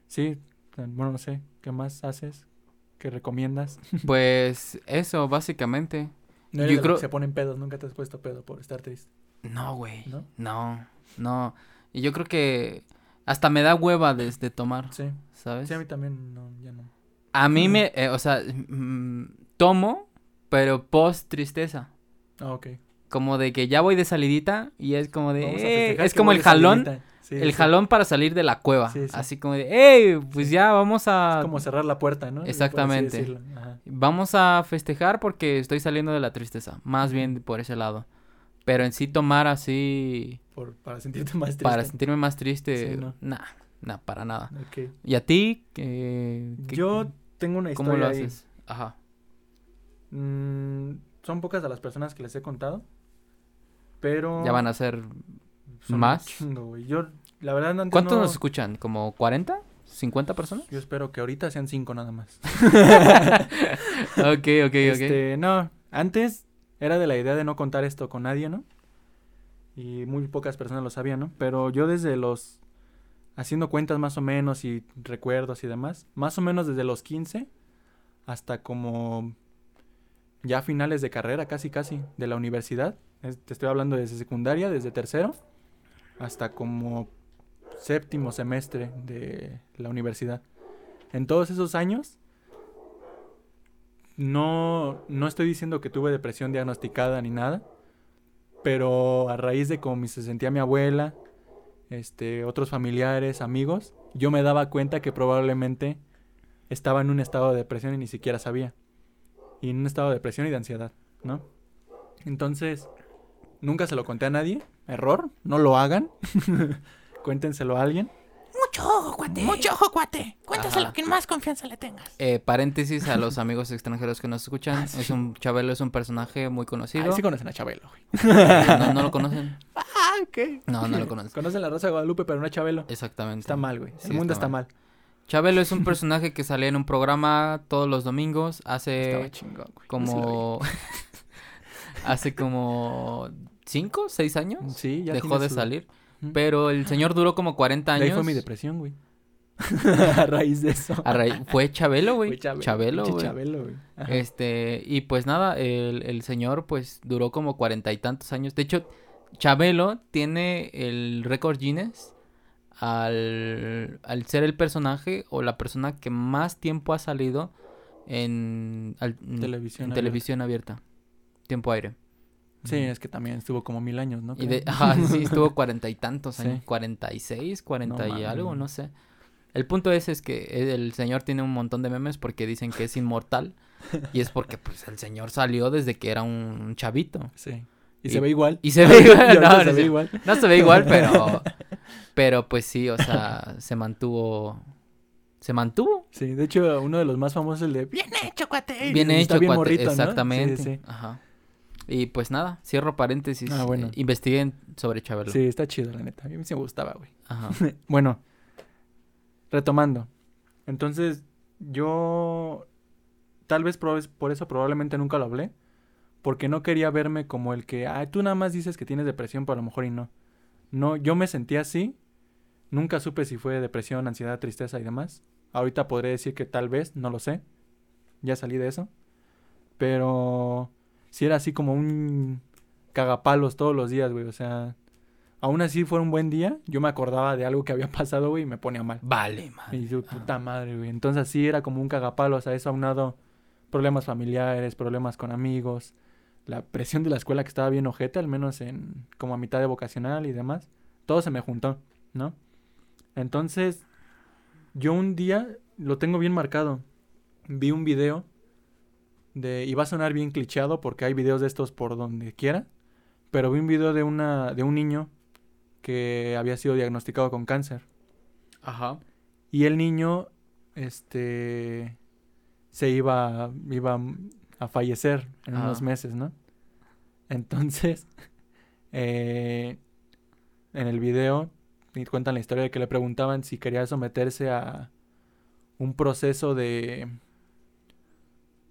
sí, bueno, no sé, ¿qué más haces? ¿Qué recomiendas? Pues eso, básicamente. No Yo eres los creo- que se ponen pedos, nunca te has puesto pedo por estar triste, No, güey. ¿no? No, no. Y yo creo que hasta me da hueva de, de tomar, Sí, ¿sabes? sí, a mí también, no, ya no. A mí me, eh, o sea, mm, tomo, pero post tristeza. Ah, ok. Como de que ya voy de salidita y es como de, "Eh", es como el jalón, salidita. Sí, el sí. jalón para salir de la cueva. Sí, sí. Así como de, hey, pues ya vamos a, Es como cerrar la puerta, ¿no? Exactamente. vamos a festejar porque estoy saliendo de la tristeza. Más bien por ese lado. Pero en sí tomar así Por, para sentirte más triste. para sentirme más triste, ¿no? nah, nah, para nada. ¿Y a ti? ¿Qué- qué- Yo tengo una historia ¿Cómo lo ahí. haces? Ajá. Mm, son pocas de las personas que les he contado. Pero. Ya van a ser... son más. chingo, güey. Yo, la verdad, antes ¿Cuántos no- nos escuchan? ¿Como 40? ¿50 personas? Yo espero que ahorita sean cinco nada más. ok, ok, ok. Este, no, antes era de la idea de no contar esto con nadie, ¿no? Y muy pocas personas lo sabían, ¿no? Pero yo desde los, haciendo cuentas más o menos y recuerdos y demás, más o menos desde los 15 hasta como ya finales de carrera, casi casi, de la universidad. Es- te estoy hablando desde secundaria, desde tercero, hasta como séptimo semestre de la universidad. En todos esos años, no, no estoy diciendo que tuve depresión diagnosticada ni nada, pero a raíz de cómo se sentía mi abuela, este, otros familiares, amigos, yo me daba cuenta que probablemente estaba en un estado de depresión y ni siquiera sabía. Y en un estado de depresión y de ansiedad, ¿no? Entonces, nunca se lo conté a nadie. Error, no lo hagan. Cuéntenselo a alguien. Mucho ojo, cuate. Mucho ojo, cuate. Cuéntaselo a quien más confianza le tengas. Eh, paréntesis a los amigos extranjeros que nos escuchan. Ah, sí. Es un Chabelo es un personaje muy conocido. Ay, sí conocen a Chabelo, güey. no, no lo conocen. Ah, ok. No, no lo conocen. Conocen la Rosa de Guadalupe, pero no a Chabelo. Exactamente. Está mal, güey. Sí, El mundo está está mal. Chabelo es un personaje que salía en un programa todos los domingos hace Estaba chingón. No como hace como cinco, seis años vi. Sí, ya dejó de su- salir. Pero el señor duró como 40 De años. ahí fue mi depresión, güey. a raíz de eso. A raíz- Fue Chabelo, güey. Fue Chabelo. Chabelo, güey. Chabelo, güey. Ajá. Este, y pues nada, el, el señor pues duró como cuarenta y tantos años. De hecho, Chabelo tiene el récord Guinness al, al ser el personaje o la persona que más tiempo ha salido en, al- en Televisión en abierta. televisión abierta. Tiempo aire. Sí, es que también estuvo como mil años, ¿no? Y de, sí, estuvo cuarenta y tantos años. Cuarenta y seis, cuarenta y algo, no sé. El punto es, es que el señor tiene un montón de memes porque dicen que es inmortal. y es porque pues el señor salió desde que era un chavito. Sí. Y, Y- se ve igual. Y se ve igual. ahorita no, se no, ve igual. No se ve igual, pero. Pero pues sí, o sea, se mantuvo. Se mantuvo. Sí, de hecho, uno de los más famosos es el de... Bien hecho, cuate. Bien hecho, bien cuate, morrito, ¿no? Exactamente. Sí, sí. Ajá. Y pues nada, cierro paréntesis. Ah, bueno. eh, investiguen sobre Chabelo. Sí, está chido, la neta. A mí me gustaba, güey. Ajá. Bueno, retomando. Entonces, yo tal vez por, por eso probablemente nunca lo hablé, porque no quería verme como el que, ay, tú nada más dices que tienes depresión, pero a lo mejor y no. No, yo me sentía así, nunca supe si fue depresión, ansiedad, tristeza y demás. Ahorita podré decir que tal vez, no lo sé. Ya salí de eso. Pero si era así como un cagapalos todos los días, güey, o sea, aún así fue un buen día, yo me acordaba de algo que había pasado, güey, y me ponía mal. Vale, man. Y yo, puta madre, güey. Entonces así era como un cagapalo, o sea, eso aunado problemas familiares, problemas con amigos, la presión de la escuela que estaba bien ojete, al menos en como a mitad de vocacional y demás. Todo se me juntó, ¿no? Entonces, yo un día lo tengo bien marcado. Vi un video de y va a sonar bien clicheado porque hay videos de estos por donde quiera, pero vi un video de una de un niño que había sido diagnosticado con cáncer. Ajá. Y el niño, este, se iba, iba a fallecer en unos meses, ¿no? Entonces, eh, en el video cuentan la historia de que le preguntaban si quería someterse a un proceso de,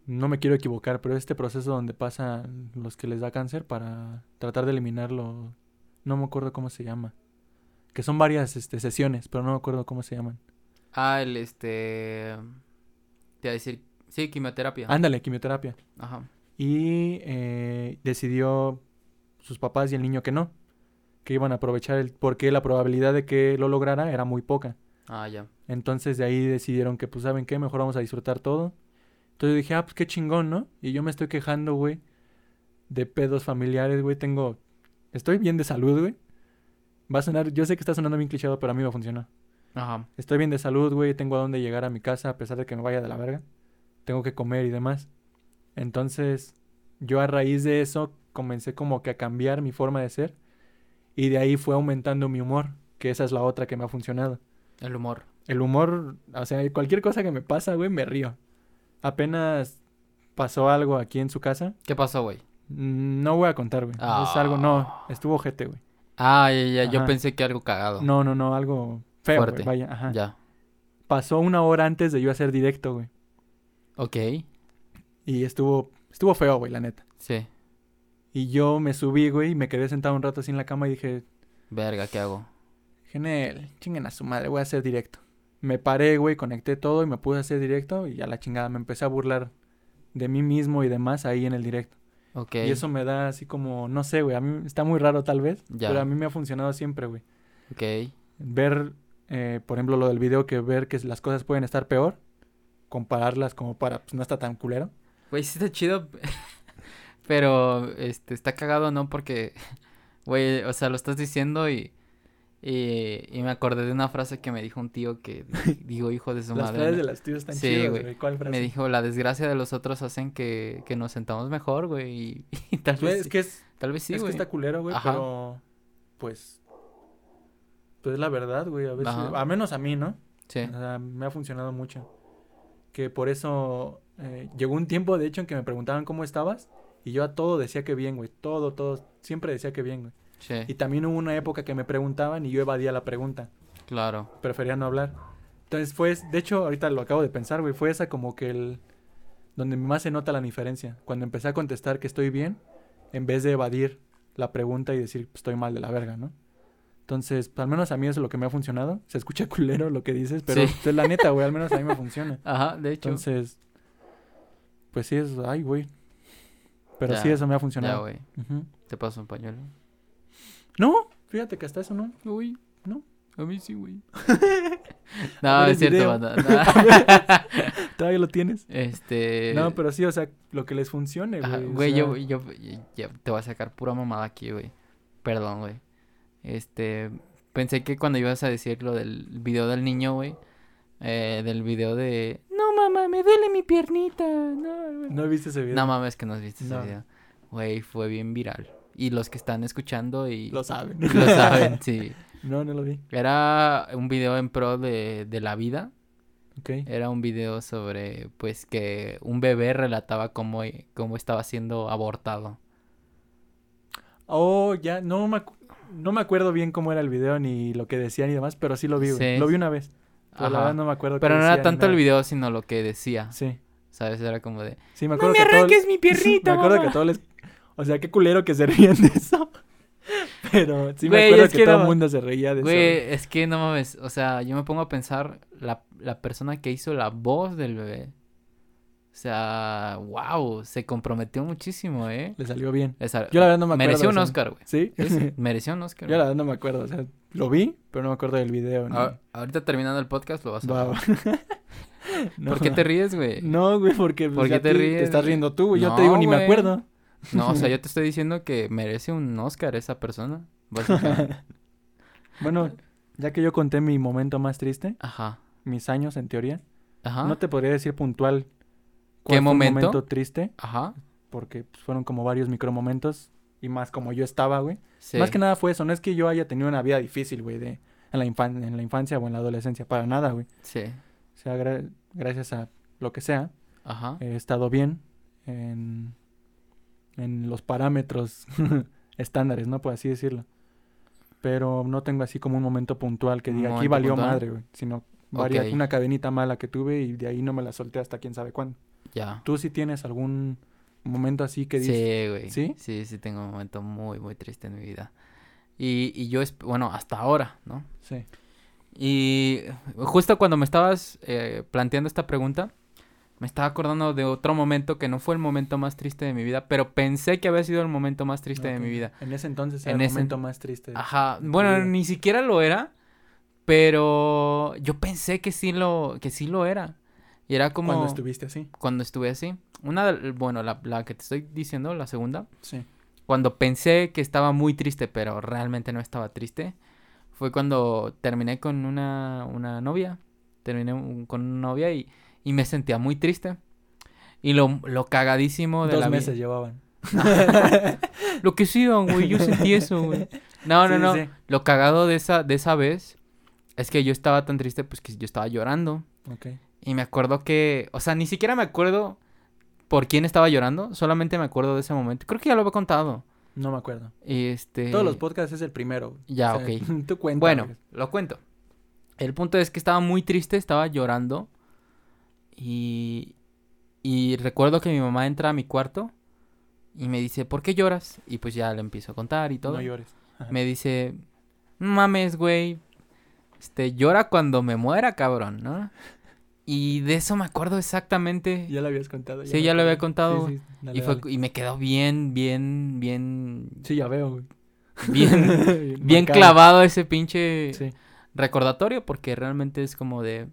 no me quiero equivocar, pero este proceso donde pasan los que les da cáncer para tratar de eliminarlo, no me acuerdo cómo se llama, que son varias este, sesiones, pero no me acuerdo cómo se llaman. Ah, el este. Te iba a decir. Sí, quimioterapia. Ándale, quimioterapia. Ajá. Y eh, decidió sus papás y el niño que no, que iban a aprovechar el, porque la probabilidad de que lo lograra era muy poca. Ah, ya. Entonces de ahí decidieron que, pues, ¿saben qué? Mejor vamos a disfrutar todo. Entonces yo dije, ah, pues qué chingón, ¿no? Y yo me estoy quejando, güey, de pedos familiares, güey. Tengo, estoy bien de salud, güey. Va a sonar, yo sé que está sonando bien clichado, pero a mí me funcionó. Ajá. Estoy bien de salud, güey. Tengo a dónde llegar a mi casa a pesar de que me vaya de la verga. Tengo que comer y demás. Entonces, yo a raíz de eso comencé como que a cambiar mi forma de ser. Y de ahí fue aumentando mi humor, que esa es la otra que me ha funcionado. El humor. El humor, o sea, cualquier cosa que me pasa, güey, me río. Apenas pasó algo aquí en su casa. ¿Qué pasó, güey? Mm, No voy a contar, güey. Es algo, no, estuvo ojete, güey. Ah, ya, ya. Yo pensé que algo cagado. No, no, no, algo feo, Fuerte. vaya, ajá. Ya. Pasó una hora antes de yo hacer directo, güey. Ok. Y estuvo, estuvo feo, güey, la neta. Sí. Y yo me subí, güey, y me quedé sentado un rato así en la cama y dije, Verga, ¿qué hago? Genel, chinguen a su madre, voy a hacer directo. Me paré, güey, conecté todo y me puse a hacer directo y a la chingada me empecé a burlar de mí mismo y demás ahí en el directo. Ok. Y eso me da así como, no sé, güey, a mí está muy raro tal vez, Ya. pero a mí me ha funcionado siempre, güey. Ok. Ver, eh, por ejemplo, lo del video que ver que las cosas pueden estar peor, compararlas como para, pues no está tan culero. Güey, sí está chido. pero, este, está cagado, ¿no? Porque, güey, o sea, lo estás diciendo y, y, y me acordé de una frase que me dijo un tío que, digo, hijo de su Las madre. frases ¿no? de las tías están Sí, chidas, güey. ¿Cuál frase? Me dijo, la desgracia de los otros hacen que, que nos sentamos mejor, güey. Y, y tal vez, es que es, tal vez sí, es que está culero, güey, pero pues pues es la verdad, güey, a veces, Ajá. a menos a mí, ¿no? Sí. O sea, me ha funcionado mucho. Que por eso eh, llegó un tiempo, de hecho, en que me preguntaban cómo estabas y yo a todo decía que bien, güey, todo, todo, siempre decía que bien, güey. Sí, Y también hubo una época que me preguntaban y yo evadía la pregunta, claro. prefería no hablar. Entonces fue, de hecho, ahorita lo acabo de pensar, güey, fue esa como que el donde más se nota la diferencia, cuando empecé a contestar que estoy bien en vez de evadir la pregunta y decir "Pues, estoy mal de la verga, ¿no? Entonces, pues, al menos a mí eso es lo que me ha funcionado. Se escucha culero lo que dices, pero Sí. pues, la neta, güey, al menos a mí me funciona. Ajá, de hecho. Entonces, pues sí es, ay, güey. Pero Ya, sí eso me ha ya, funcionado. güey. Ujú. Te paso un pañuelo. No, fíjate que hasta eso no. Uy, ¿No? A mí sí, güey. No, ver es cierto, banda. No. Todavía lo tienes. este. No, pero sí, o sea, lo que les funcione, Ajá, güey. o Güey, sea, yo, yo, te voy a sacar pura mamada aquí, güey. Perdón, güey. Este, pensé que cuando ibas a decir lo del video del niño, güey, eh, del video de, no mamá, me duele mi piernita, no, güey". ¿No viste ese video? No mames que no has visto ese video. Güey, fue bien viral. Y los que están escuchando y Lo saben. lo saben, sí. no, no lo vi. Era un video en pro de, de la vida. Ok. Era un video sobre, pues, que un bebé relataba cómo, cómo estaba siendo abortado. Oh, ya, no me, no me acuerdo bien cómo era el video ni lo que decían y demás, pero sí lo vi. Sí. Lo vi una vez. Pero la verdad no me acuerdo qué Pero no era decía tanto el video, sino lo que decía. Sí, ¿Sabes? Era como de. sí, me ¡No acuerdo me que todo- arranques mi piernita, Me acuerdo mamá! que todos les... O sea, qué culero que se rían de eso. Pero sí me Güey, acuerdo es que, que todo no- el mundo se reía de eso. Güey, es que no mames. O sea, yo me pongo a pensar la, la persona que hizo la voz del bebé. O sea, wow, se comprometió muchísimo, ¿eh? Le salió bien. Yo la verdad no me acuerdo. mereció un Oscar, güey. ¿Sí? Sí, sí, mereció un Oscar. Yo la verdad no me acuerdo. O sea, lo vi, pero no me acuerdo del video. Ah, ahorita terminando el podcast lo vas a ver. No. ¿Por qué te ríes, güey? No, güey, porque pues, ¿Por qué a te ríes, estás riendo tú, güey. Yo No, te digo, ni me acuerdo. No, o sea, yo te estoy diciendo que merece un Oscar esa persona. Bueno, ya que yo conté mi momento más triste, Ajá. mis años en teoría, Ajá. no te podría decir puntual ¿Qué fue un momento? momento triste, Ajá. porque pues, fueron como varios micromomentos y más como yo estaba, güey. Sí. Más que nada fue eso, no es que yo haya tenido una vida difícil, güey, de en la, infan- en la infancia o en la adolescencia, para nada, güey. Sí. O sea, gra- gracias a lo que sea, Ajá. he estado bien en, en los parámetros estándares, ¿no? Por así decirlo. Pero no tengo así como un momento puntual que diga, aquí valió puntual. madre, güey. Sino varia- una cadenita mala que tuve y de ahí no me la solté hasta quién sabe cuándo. Ya. ¿Tú sí tienes algún momento así que dices? Sí, güey. ¿Sí? Sí, sí, tengo un momento muy, muy triste en mi vida. Y, y yo, bueno, hasta ahora, ¿no? Sí. Y justo cuando me estabas eh, planteando esta pregunta, me estaba acordando de otro momento que no fue el momento más triste de mi vida, pero pensé que había sido el momento más triste de mi vida. En ese entonces era En el ese- momento más triste. Ajá, bueno, ni siquiera lo era, pero yo pensé que sí lo, que sí lo era. Y era como Cuando estuviste así. cuando estuve así. Una, bueno, la, la que te estoy diciendo, la segunda, Sí. cuando pensé que estaba muy triste, pero realmente no estaba triste, fue cuando terminé con una, una novia. Terminé con una novia y, y me sentía muy triste. Y lo, lo cagadísimo de Dos la vida. meses llevaban. Lo que sí, güey, yo sentí eso, güey. No, no, Sí, no. sí. Lo cagado de esa, de esa vez es que yo estaba tan triste, pues que yo estaba llorando. Ok. Y me acuerdo que, o sea, ni siquiera me acuerdo por quién estaba llorando, solamente me acuerdo de ese momento. Creo que ya lo había contado. No me acuerdo. Este... Todos los podcasts es el primero. Ya, O sea, ok. Tú cuenta. Bueno, lo cuento. El punto es que estaba muy triste, estaba llorando. Y, y recuerdo que mi mamá entra a mi cuarto y me dice, ¿por qué lloras? Y pues ya le empiezo a contar y todo. No llores. Ajá. me dice, "No mames, güey. Este, llora cuando me muera, cabrón, ¿no? Y de eso me acuerdo exactamente. Ya lo habías contado. Sí, me ya lo había contado, Sí, sí, dale, y, fue, dale. y me quedó bien, bien, bien, Sí, ya veo, güey. bien, bien clavado ese pinche Sí. recordatorio porque realmente es como de,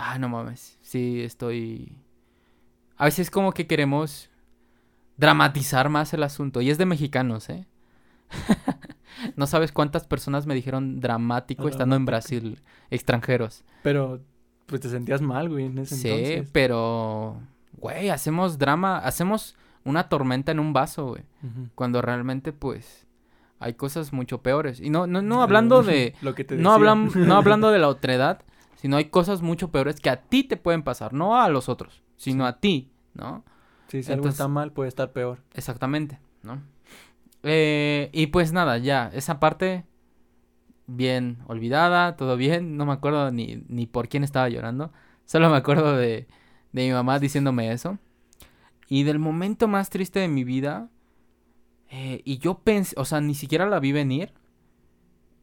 ah, no mames, sí, estoy... A veces como que queremos dramatizar más el asunto y es de mexicanos, ¿eh? no sabes cuántas personas me dijeron dramático estando en. Brasil, extranjeros. Pero, pues te sentías mal, güey, en ese Sí, entonces. pero, güey, hacemos drama, hacemos una tormenta en un vaso, güey. Cuando realmente, pues, hay cosas mucho peores. Y no, no, no hablando de... Lo que te No, hablam- no hablando de la otredad, sino hay cosas mucho peores que a ti te pueden pasar, no a los otros, sino Sí. a ti, ¿no? Sí, si algo Entonces- está mal, puede estar peor. Exactamente, ¿no? Eh, y pues nada, ya, esa parte bien olvidada, todo bien, no me acuerdo ni, ni por quién estaba llorando, solo me acuerdo de, de mi mamá diciéndome eso. Y del momento más triste de mi vida, eh, y yo pensé, o sea, ni siquiera la vi venir,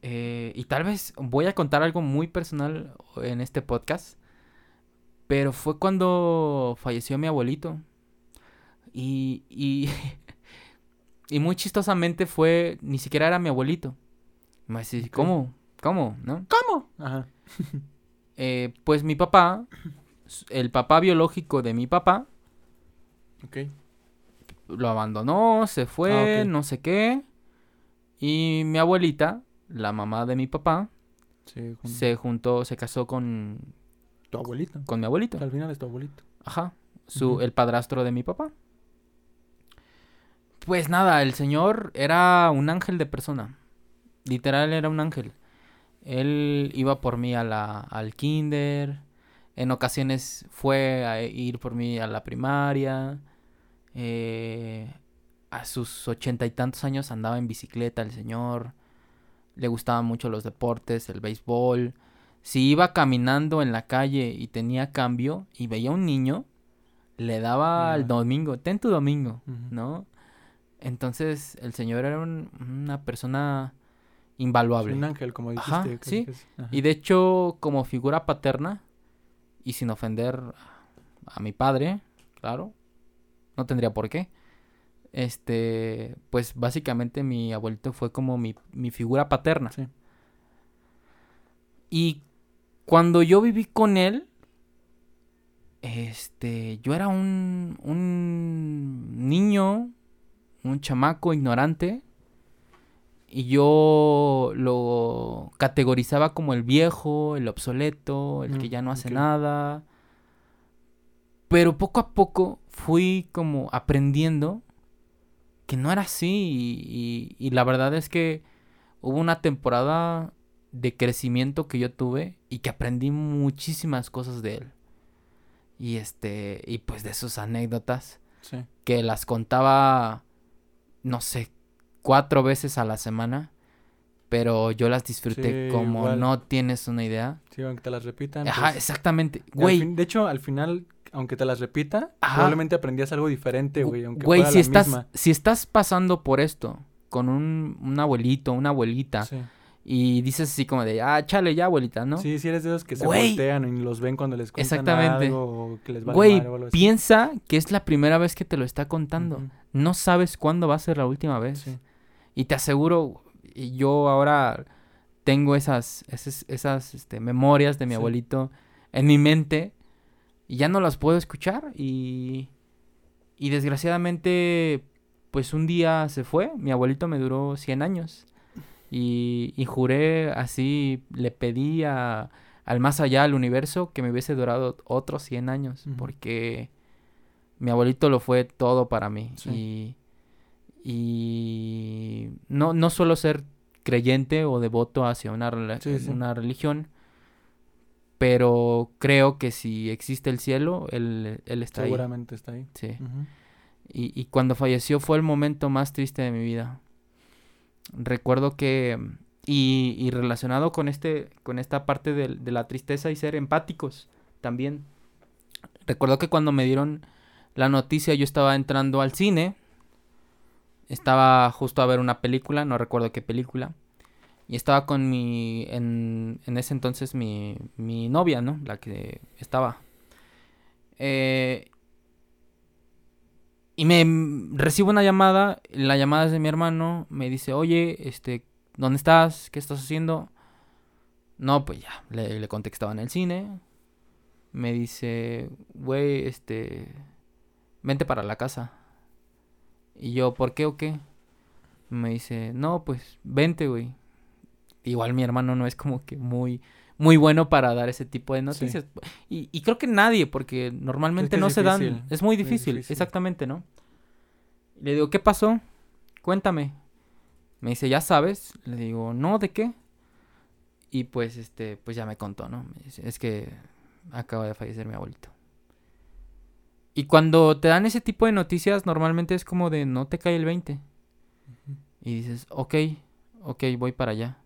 eh, y tal vez voy a contar algo muy personal en este podcast, pero fue cuando falleció mi abuelito. Y, y, y muy chistosamente fue, ni siquiera era mi abuelito. Me va a decir, Ok. ¿cómo? ¿Cómo? ¿No? ¿Cómo? Ajá. Eh, pues mi papá, el papá biológico de mi papá, Ok. lo abandonó, se fue, Ah, no sé qué. Y mi abuelita, la mamá de mi papá, se juntó, se casó con, tu abuelito. con mi abuelito. Al final es tu abuelito. Ajá. Su, el padrastro de mi papá. Pues nada, el señor era un ángel de persona. Literal era un ángel. Él iba por mí a la, al kinder. En ocasiones fue a ir por mí a la primaria. eh, a sus ochenta y tantos años andaba en bicicleta el señor. Le gustaban mucho los deportes, el béisbol. Si iba caminando en la calle y tenía cambio y veía un niño, le daba el Ya. domingo, ten tu domingo. ¿no? Entonces el señor era un- una persona Es invaluable. un ángel, como dijiste. Ajá, sí. Ajá. Y de hecho, como figura paterna, y sin ofender a mi padre, claro, no tendría por qué. Este, pues básicamente mi abuelito fue como mi, mi figura paterna. Sí. Y cuando yo viví con él, este, yo era un, un niño, un chamaco ignorante, y yo lo categorizaba como el viejo, el obsoleto, el que Mm, ya no hace nada. Pero poco a poco fui como aprendiendo que no era así y, y- y la verdad es que hubo una temporada de crecimiento que yo tuve y que aprendí muchísimas cosas de él. Y este, y pues de sus anécdotas Sí. que las contaba, no sé, cuatro veces a la semana, pero yo las disfruté Sí, como igual. no tienes una idea. Sí, aunque te las repitan. Ajá, pues, exactamente. Güey, fin- de hecho, al final, aunque te las repita, Ajá. probablemente aprendías algo diferente, güey. Aunque güey, fuera si la estás, misma. si estás pasando por esto con un, un abuelito, una abuelita, Sí. y dices así como de, ah, chale ya, abuelita, ¿no? Sí, si eres de esos que se voltean y los ven cuando les cuentan Exactamente. algo o que les vale Güey, o algo así. piensa que es la primera vez que te lo está contando. No sabes cuándo va a ser la última vez. sí. Y te aseguro, y yo ahora tengo esas, esas, esas este, memorias de mi Sí. abuelito en mi mente y ya no las puedo escuchar y, y desgraciadamente pues un día se fue, mi abuelito me duró 100 años y, y juré así, le pedí a- al más allá, al universo, que me hubiese durado otros 100 años porque mi abuelito lo fue todo para mí Sí. y, y no, no suelo ser creyente o devoto hacia una, rela- Sí, sí. una religión, pero creo que si existe el cielo, él, él está ahí. Seguramente está ahí. Sí. Y, y cuando falleció fue el momento más triste de mi vida. Recuerdo que, y, y relacionado con, este, con esta parte del- de, la tristeza y ser empáticos también. Recuerdo que cuando me dieron la noticia yo estaba entrando al cine. Estaba justo a ver una película, no recuerdo qué película. Y estaba con mi, en, en ese entonces mi, mi novia, ¿no? La que estaba. Eh, y me recibo una llamada, la llamada es de mi hermano, me dice, oye, este, ¿dónde estás? ¿Qué estás haciendo? No, pues ya, le, le conté que estaba en el cine. Me dice, güey, este, vente para la casa. Y yo, ¿por qué o qué? Me dice, no, pues, vente, güey. Igual mi hermano no es como que muy, muy bueno para dar ese tipo de noticias. Y, y creo que nadie, porque normalmente es no se dan. Es muy muy difícil, difícil. exactamente, ¿no? Le digo, ¿qué pasó? Cuéntame. Me dice, ¿ya sabes? Le digo, no, ¿de qué? Y pues, este, pues ya me contó, ¿no? Me dice, es que acaba de fallecer mi abuelito. Y cuando te dan ese tipo de noticias, normalmente es como de no te cae el 20. Y dices, ok, ok, voy para allá.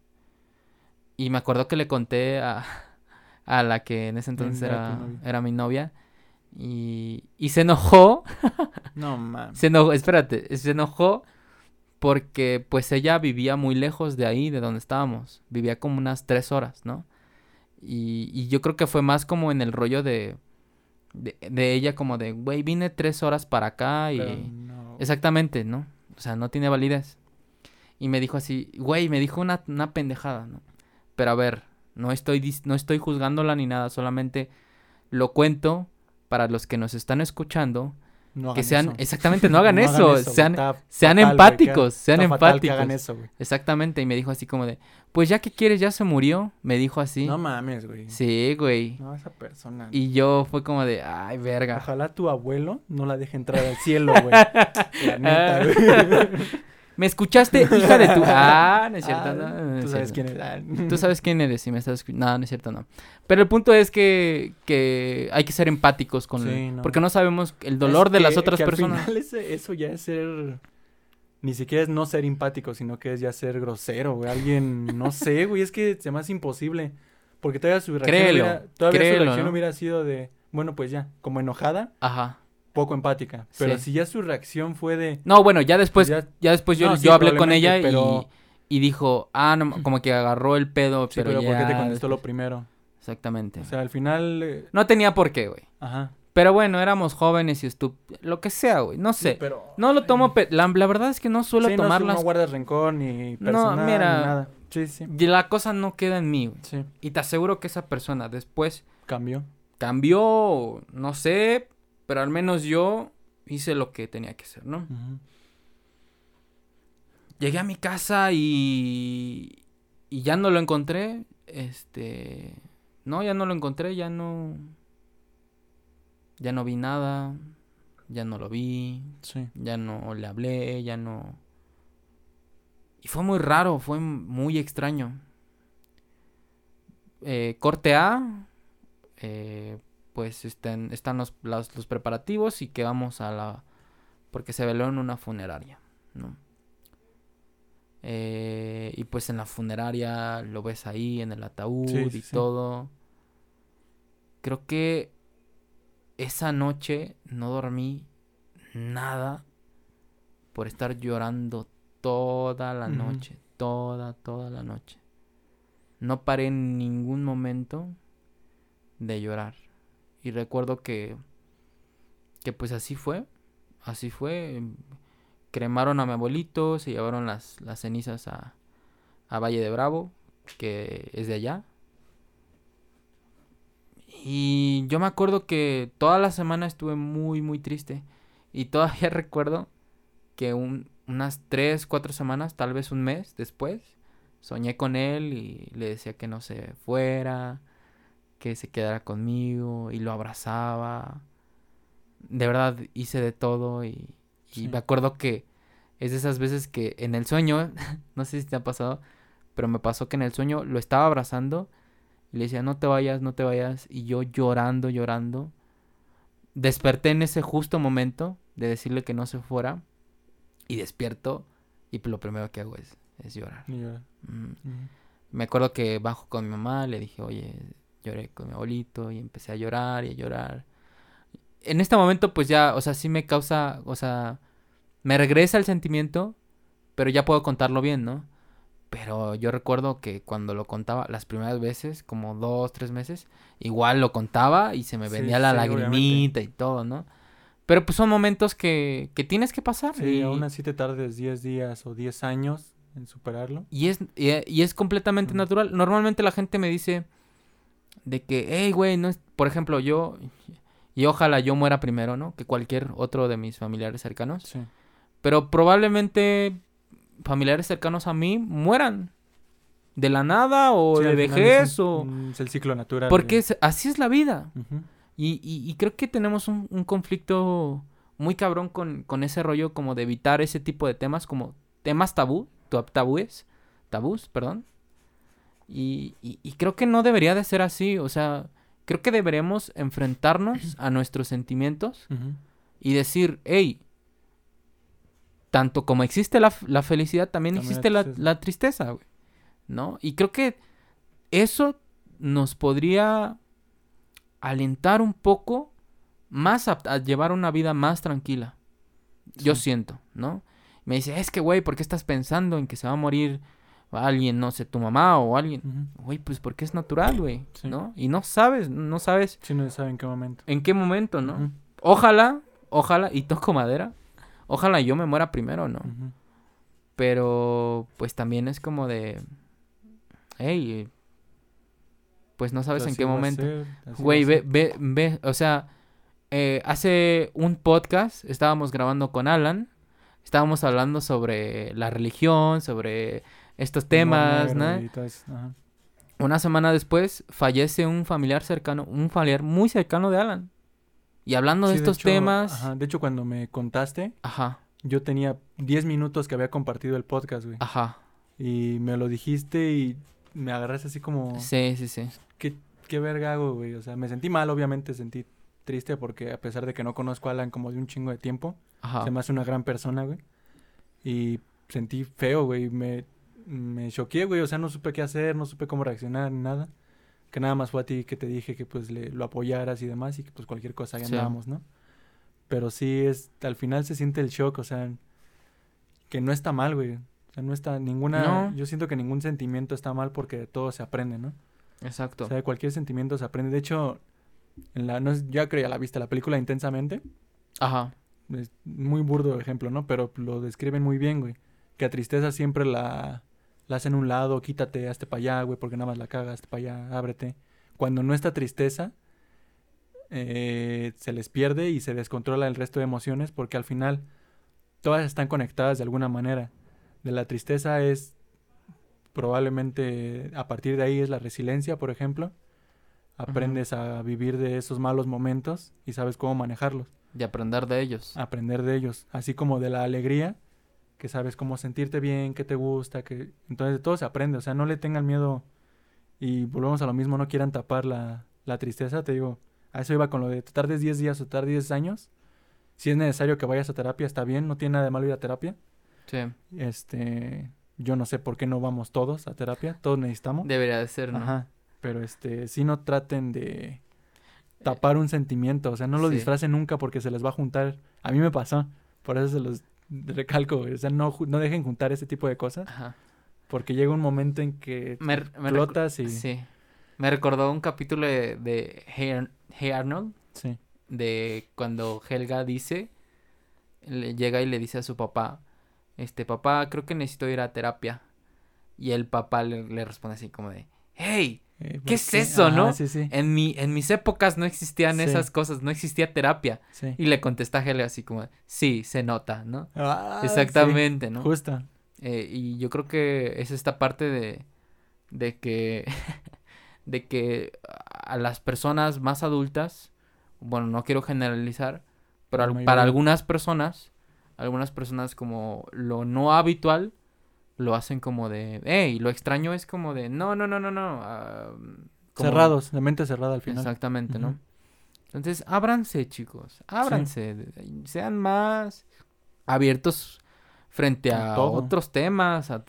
Y me acuerdo que le conté a, a la que en ese entonces Era era mi novia. Y, y se enojó, No mames. se enojó, espérate, se enojó porque pues ella vivía muy lejos de ahí, de donde estábamos. Vivía como unas tres horas, ¿no? Y, y yo creo que fue más como en el rollo de, de, de ella como de, güey, vine tres horas para acá y... No. Exactamente, ¿no? O sea, no tiene validez. Y me dijo así, güey, me dijo una, una pendejada, ¿no? Pero a ver, no estoy, dis- no estoy juzgándola ni nada, solamente lo cuento para los que nos están escuchando, No que sean, eso. exactamente, no hagan eso, sean, sean empáticos, sean fatal que empáticos. hagan eso, güey. exactamente, y me dijo así como de, pues ya que quieres, ya se murió, me dijo así. No mames, güey. sí, güey. No, esa persona. Y yo fue como de, ay, verga. Ojalá tu abuelo no la deje entrar al cielo, güey. La neta, güey. ¿Me escuchaste, hija de tu...? Ah, no es cierto, Ah, no, no es Tú sabes cierto. quién es. Ah. Tú sabes quién eres si me estás escuchando. No, no es cierto, no. Pero el punto es que, que hay que ser empáticos con... Sí, no. Porque no sabemos el dolor Es de las otras que al personas. final ese- eso ya es ser. Ni siquiera es no ser empático, sino que es ya ser grosero, güey. Alguien, no sé, güey, es que se me hace imposible. Porque todavía su reacción, Créelo, hubiera, todavía créelo, su reacción ¿no? hubiera sido de, bueno, pues ya, como enojada, Ajá. Poco empática. Pero Sí. si ya su reacción fue de, No, bueno, ya después, ya, ya, después yo, No, sí, yo hablé con ella pero- y, y dijo, ah, no, como que agarró el pedo, sí, pero, pero, ¿por qué te ya contestó lo primero? Exactamente. O sea, al final, eh, no tenía por qué, güey. ajá. Pero bueno, éramos jóvenes y estúpidos. Lo que sea, güey. No sé. Pero, No lo tomo... pe- La, la verdad es que no suelo sí, no, no, guardas rencor ni personal, ni mira. nada. Sí, sí, y La cosa no queda en mí, güey. sí. Y te aseguro que esa persona después Cambió. cambió, no sé, pero al menos yo hice lo que tenía que hacer, ¿no? Llegué a mi casa y y ya no lo encontré, este, no, ya no lo encontré, ya no ya no vi nada, ya no lo vi, Sí. ya no le hablé, ya no y fue muy raro, fue muy extraño. Eh, corte A, eh, pues están, están los, las- los preparativos y que vamos a la... porque se veló en una funeraria, ¿no? Eh, y pues en la funeraria lo ves ahí en el ataúd Sí, y sí. todo. Creo que esa noche no dormí nada por estar llorando toda la noche, toda, toda la noche. No paré en ningún momento de llorar. Y recuerdo que, que pues así fue, así fue. em, Cremaron a mi abuelito, se llevaron las, las cenizas a, a Valle de Bravo, que es de allá. Y yo me acuerdo que toda la semana estuve muy, muy triste. Y todavía recuerdo que un- unas tres, cuatro semanas, tal vez un mes después, soñé con él y le decía que no se fuera, que se quedara conmigo y lo abrazaba. De verdad hice de todo y, y Sí. me acuerdo que es de esas veces que en el sueño, no sé si te ha pasado, pero me pasó que en el sueño lo estaba abrazando y le decía, no te vayas, no te vayas. Y yo llorando, llorando. Desperté en ese justo momento de decirle que no se fuera. Y despierto y lo primero que hago es, es llorar. Mm. Me acuerdo que bajo con mi mamá, le dije, oye, lloré con mi abuelito y empecé a llorar y a llorar. En este momento pues ya, o sea, sí me causa, o sea, me regresa el sentimiento, pero ya puedo contarlo bien, ¿no? Pero yo recuerdo que cuando lo contaba las primeras veces, como dos, tres meses, igual lo contaba y se me Sí, venía la sí, lagrimita y todo, ¿no? Pero pues son momentos que, que tienes que pasar. Sí, y, aún así te tardes 10 días o 10 años en superarlo. y es, y, y es completamente Mm. natural. Normalmente la gente me dice de que, hey, güey, no es... Por ejemplo, yo... Y ojalá yo muera primero, ¿no? Que cualquier otro de mis familiares cercanos. Sí. Pero probablemente familiares cercanos a mí mueran. De la nada o Sí, de vejez es, o... es el ciclo natural. Porque es- así es la vida. Y, y- y creo que tenemos un, un conflicto muy cabrón con, con ese rollo como de evitar ese tipo de temas, como temas tabú, tu- tabúes, tabús, perdón. Y, y- y creo que no debería de ser así, o sea, creo que deberemos enfrentarnos a nuestros sentimientos y decir, hey, tanto como existe la, la felicidad, también, existe la, tristeza. la tristeza, güey, ¿no? Y creo que eso nos podría alentar un poco más a, a llevar una vida más tranquila. Yo siento, ¿no? Me dice, es que, güey, ¿por qué estás pensando en que se va a morir alguien, no sé, tu mamá o alguien? Güey, pues porque es natural, güey, Sí. ¿no? Y no sabes, no sabes Sí, no se sabe en qué momento. en qué momento, ¿no? Ojalá, ojalá, y toco madera, ojalá yo me muera primero, ¿no? Pero, pues también es como de, hey, pues no sabes en qué momento. ser, Güey, ve, ve, ve, o sea, eh, hace un podcast estábamos grabando con Alan, estábamos hablando sobre la religión, sobre estos temas, ¿no? ajá. Una semana después fallece un familiar cercano, un familiar muy cercano de Alan. Y hablando de estos hecho, temas, ajá, de hecho, cuando me contaste, ajá, yo tenía 10 minutos que había compartido el podcast, güey. ajá, Y me lo dijiste y me agarraste así como, sí, sí, sí, ¿qué, qué verga hago, güey? O sea, me sentí mal, obviamente, sentí triste porque a pesar de que no conozco a Alan como de un chingo de tiempo, ajá, se me hace una gran persona, güey. Y sentí feo, güey. Me, me choqué, güey. O sea, no supe qué hacer, no supe cómo reaccionar, ni nada. Que nada más fue a ti que te dije que pues le, lo apoyaras y demás y que pues cualquier cosa ahí Sí. andábamos, ¿no? Pero sí es, al final se siente el shock, o sea, que no está mal, güey. O sea, no está ninguna, No. yo siento que ningún sentimiento está mal porque de todo se aprende, ¿no? exacto, O sea, de cualquier sentimiento se aprende. De hecho, en la, no ya creo ya la viste, la película Intensamente, ajá, es muy burdo ejemplo, ¿no? Pero lo describen muy bien, güey. Que a tristeza siempre la, la hacen a un lado, quítate, hazte para allá, güey, porque nada más la cagas, hazte para allá, ábrete. Cuando no está tristeza, eh, se les pierde y se descontrola el resto de emociones porque al final todas están conectadas de alguna manera. De la tristeza es probablemente a partir de ahí es la resiliencia, por ejemplo. Aprendes a vivir de esos malos momentos y sabes cómo manejarlos de aprender de ellos, aprender de ellos, así como de la alegría, que sabes cómo sentirte bien, qué te gusta, que entonces de todo se aprende, o sea, no le tengan miedo y volvemos a lo mismo, no quieran tapar la, la tristeza, te digo, a eso iba con lo de te tardes 10 días o te tardes 10 años, si es necesario que vayas a terapia, está bien, no tiene nada de malo ir a terapia, sí, este, yo no sé por qué no vamos todos a terapia, todos necesitamos, debería de ser, ¿no? ajá, pero este, sí no traten de tapar un sentimiento, o sea, no lo sí. disfracen nunca porque se les va a juntar. A mí me pasó, por eso se los recalco, o sea, no, no dejen juntar ese tipo de cosas, Ajá. porque llega un momento en que Me, y... Sí. Me recordó un capítulo de, de Hey, Ar- Hey Arnold, Sí, de cuando Helga dice, le llega y le dice a su papá, este, papá, creo que necesito ir a terapia. Y el papá le, le responde así como de, hey, Eh, ¿Qué ¿por es eso, no? Sí, sí, en, mi, en mis épocas no existían Sí. esas cosas, no existía terapia. Y le contesta a Helga así como, sí, se nota, ¿no? Ah, Exactamente, ¿no? Justo. Eh, y yo creo que es esta parte de, de que, de que a las personas más adultas, bueno, no quiero generalizar, pero al- para algunas personas, algunas personas como lo no habitual, lo hacen como de, hey, lo extraño es como de, no, no, no, no, no. ah, como- Cerrados, de mente cerrada al final. Exactamente, ¿no? Entonces, ábranse, chicos, ábranse, sean más abiertos frente A todo. otros temas. a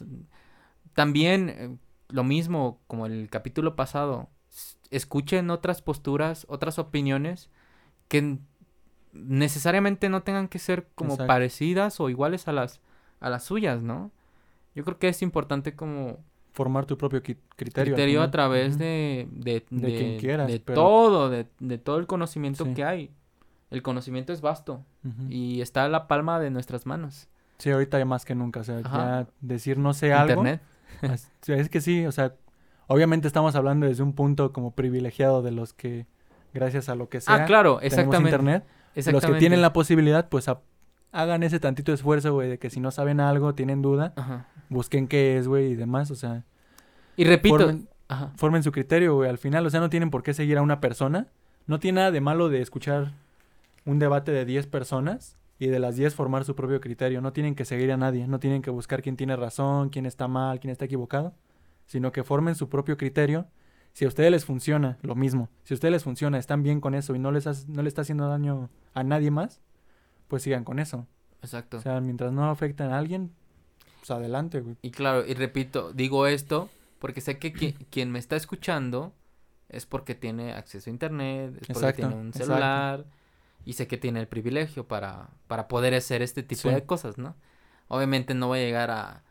también, eh, lo mismo como el capítulo pasado, escuchen otras posturas, otras opiniones que necesariamente no tengan que ser como Exacto. parecidas o iguales a las, a las suyas, ¿no? Yo creo que es importante como Formar tu propio criterio. criterio a través de, de, De de- quien quieras, de pero- todo, de, de todo el conocimiento Sí. que hay. El conocimiento es vasto y está a la palma de nuestras manos. Sí, ahorita ya más que nunca. O sea, Ajá. ya decir no sé algo. Internet. as- Es que sí, o sea, obviamente estamos hablando desde un punto como privilegiado de los que, gracias a lo que sea, Ah, claro, tenemos exactamente. internet. Los que tienen la posibilidad, pues a- hagan ese tantito esfuerzo, güey, de que si no saben algo, tienen duda, Ajá. busquen qué es, güey, y demás. O sea, Y repito, formen, ajá, formen su criterio, güey, al final. O sea, no tienen por qué seguir a una persona. No tiene nada de malo de escuchar un debate de 10 personas y de las 10 formar su propio criterio. No tienen que seguir a nadie, no tienen que buscar quién tiene razón, quién está mal, quién está equivocado, sino que formen su propio criterio. Si a ustedes les funciona, lo mismo. Si a ustedes les funciona, están bien con eso y no les, hace- no le está haciendo daño a nadie más, pues sigan con eso. exacto. O sea, mientras no afecten a alguien, pues adelante, güey. y claro, y repito, digo esto porque sé que qui- quien me está escuchando es porque tiene acceso a internet, es porque tiene un exacto. celular y sé que tiene el privilegio para, para poder hacer este tipo Sí. de cosas, ¿no? Obviamente no voy a llegar a,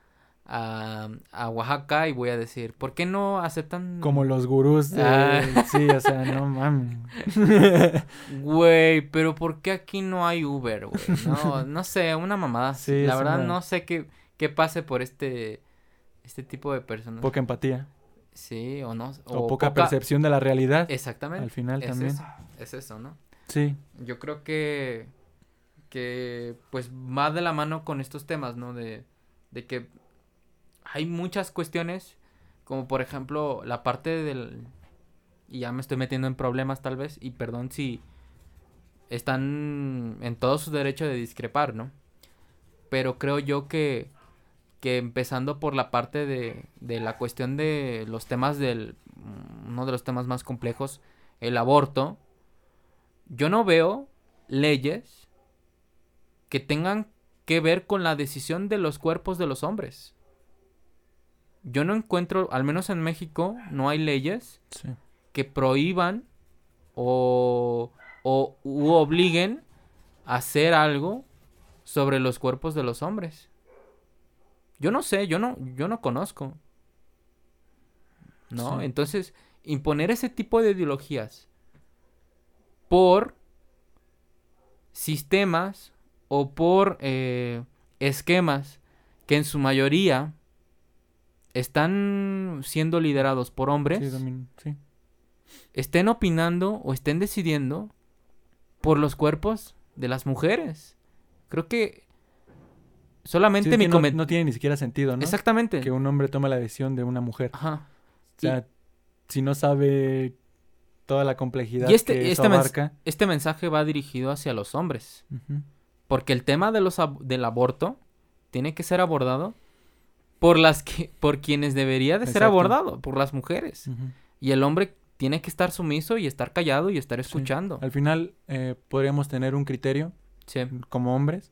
a, a Oaxaca y voy a decir, ¿por qué no aceptan? Como los gurús de... Ah. Sí, o sea, no mames. Güey, pero ¿por qué aquí no hay Uber, güey? No, no sé, una mamada. Sí, La verdad una- no sé qué, qué pase por este, este tipo de personas. Poca empatía. Sí, o no. O, poca, percepción de la realidad. Exactamente. Al final es también. Eso, es eso, ¿no? Sí, Yo creo que, que pues va de la mano con estos temas, ¿no? De, de que hay muchas cuestiones, como por ejemplo la parte del... Y ya me estoy metiendo en problemas tal vez, y perdón si están en todo su derecho de discrepar, ¿no? Pero creo yo que, que empezando por la parte de, de la cuestión de los temas del... Uno de los temas más complejos, el aborto, yo no veo leyes que tengan que ver con la decisión de los cuerpos de los hombres. Yo no encuentro, al menos en México, no hay leyes sí. que prohíban o, o u obliguen a hacer algo sobre los cuerpos de los hombres. Yo no sé, yo no, yo no conozco. ¿No? Sí. Entonces, imponer ese tipo de ideologías por sistemas o por eh, esquemas que en su mayoría están siendo liderados por hombres Sí, estén opinando o estén decidiendo por los cuerpos de las mujeres. Creo que solamente Sí, es mi no, no tiene ni siquiera sentido, ¿no? Exactamente. Que un hombre tome la decisión de una mujer. Ajá. O sea, si no sabe toda la complejidad Y este- que eso este mens- abarca. Este mensaje va dirigido hacia los hombres. Porque el tema de los ab- del aborto tiene que ser abordado por las que por quienes debería de ser abordado, por las mujeres. Y el hombre tiene que estar sumiso y estar callado y estar Sí. escuchando. Al final eh, podríamos tener un criterio Sí. como hombres,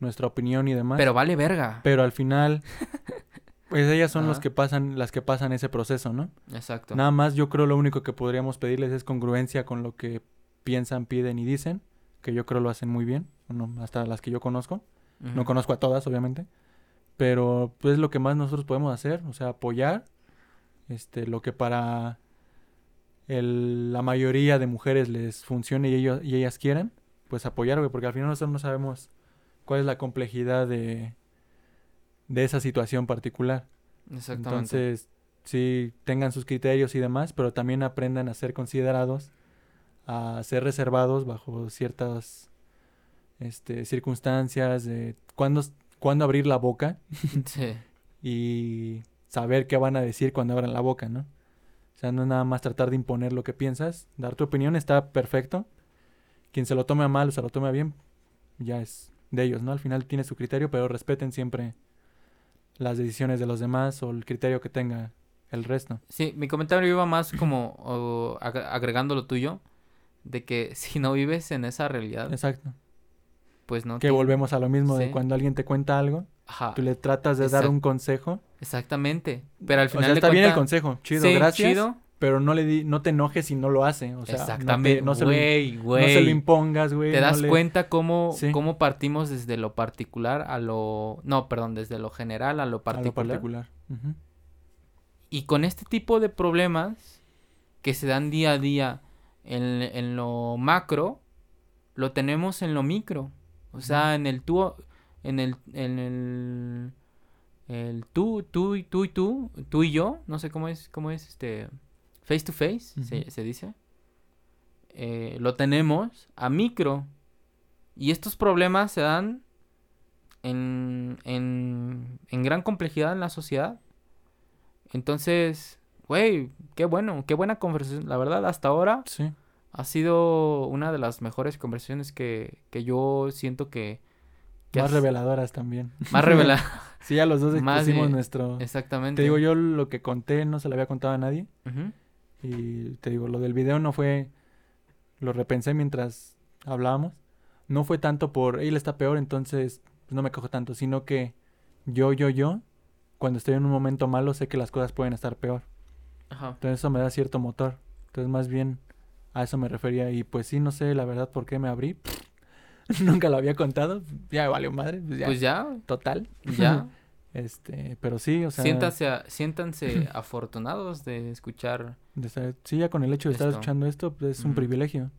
nuestra opinión y demás. Pero vale verga. pero al final, pues ellas son los que pasan, las que pasan ese proceso, ¿no? Exacto. Nada más yo creo lo único que podríamos pedirles es congruencia con lo que piensan, piden y dicen, que yo creo lo hacen muy bien, hasta las que yo conozco. No conozco a todas, obviamente. Pero pues es lo que más nosotros podemos hacer, o sea, apoyar este lo que para el- la mayoría de mujeres les funcione y ellos y ellas quieran, pues apoyar, güey, porque al final nosotros no sabemos cuál es la complejidad de de esa situación particular. Exactamente. Entonces, sí tengan sus criterios y demás, pero también aprendan a ser considerados, a ser reservados bajo ciertas este, circunstancias, de cuándo, cuándo abrir la boca sí. y saber qué van a decir cuando abran la boca, ¿no? O sea, no es nada más tratar de imponer lo que piensas, dar tu opinión está perfecto. Quien se lo tome a mal o se lo tome a bien, ya es de ellos, ¿no? Al final tiene su criterio, pero respeten siempre las decisiones de los demás o el criterio que tenga el resto. Sí, mi comentario iba más como o, agregando lo tuyo, de que si no vives en esa realidad, Exacto. Pues no. Que volvemos a lo mismo de cuando alguien te cuenta algo, Ajá, tú le tratas de dar un consejo. exactamente. Pero al O final sea, de está bien el consejo, chido, Sí, gracias. chido. Pero no le di, no te enojes si no lo hace. O sea, no te- Exactamente. no, se lo, Güey, no güey. se lo impongas, güey. Te no das le- cuenta cómo, Sí. cómo partimos desde lo particular a lo... No, perdón, desde lo general a lo a particular. lo particular. Y con este tipo de problemas que se dan día a día en, en lo macro, lo tenemos en lo micro. O sea, en el tú, en el, en el, el tú, tú y tú y tú, tú y yo, no sé cómo es, cómo es este, face to face, se, se dice. Eh, lo tenemos a micro. Y estos problemas se dan en, en, en gran complejidad en la sociedad. Entonces, güey, qué bueno, qué buena conversación. La verdad, hasta ahora Sí. Ha sido una de las mejores conversaciones que, que yo siento que... que Más has- reveladoras también. Más revelada. Sí, a los dos Más bien, nuestro... Exactamente. Te digo, yo lo que conté no se lo había contado a nadie. Ujú. Y te digo, lo del video no fue... Lo repensé mientras hablábamos. No fue tanto por, él está peor, entonces pues, no me cojo tanto, sino que yo, yo, yo, cuando estoy en un momento malo, sé que las cosas pueden estar peor. Ajá. Entonces eso me da cierto motor. Entonces más bien a eso me refería. Y pues sí, no sé la verdad por qué me abrí. Nunca lo había contado. Ya me valió madre. Pues ya. Pues ya, Total. ya. Este, pero sí, o sea. Siéntanse, a- siéntanse afortunados de escuchar. de estar- sí, ya con el hecho de estar escuchando esto, pues es un privilegio.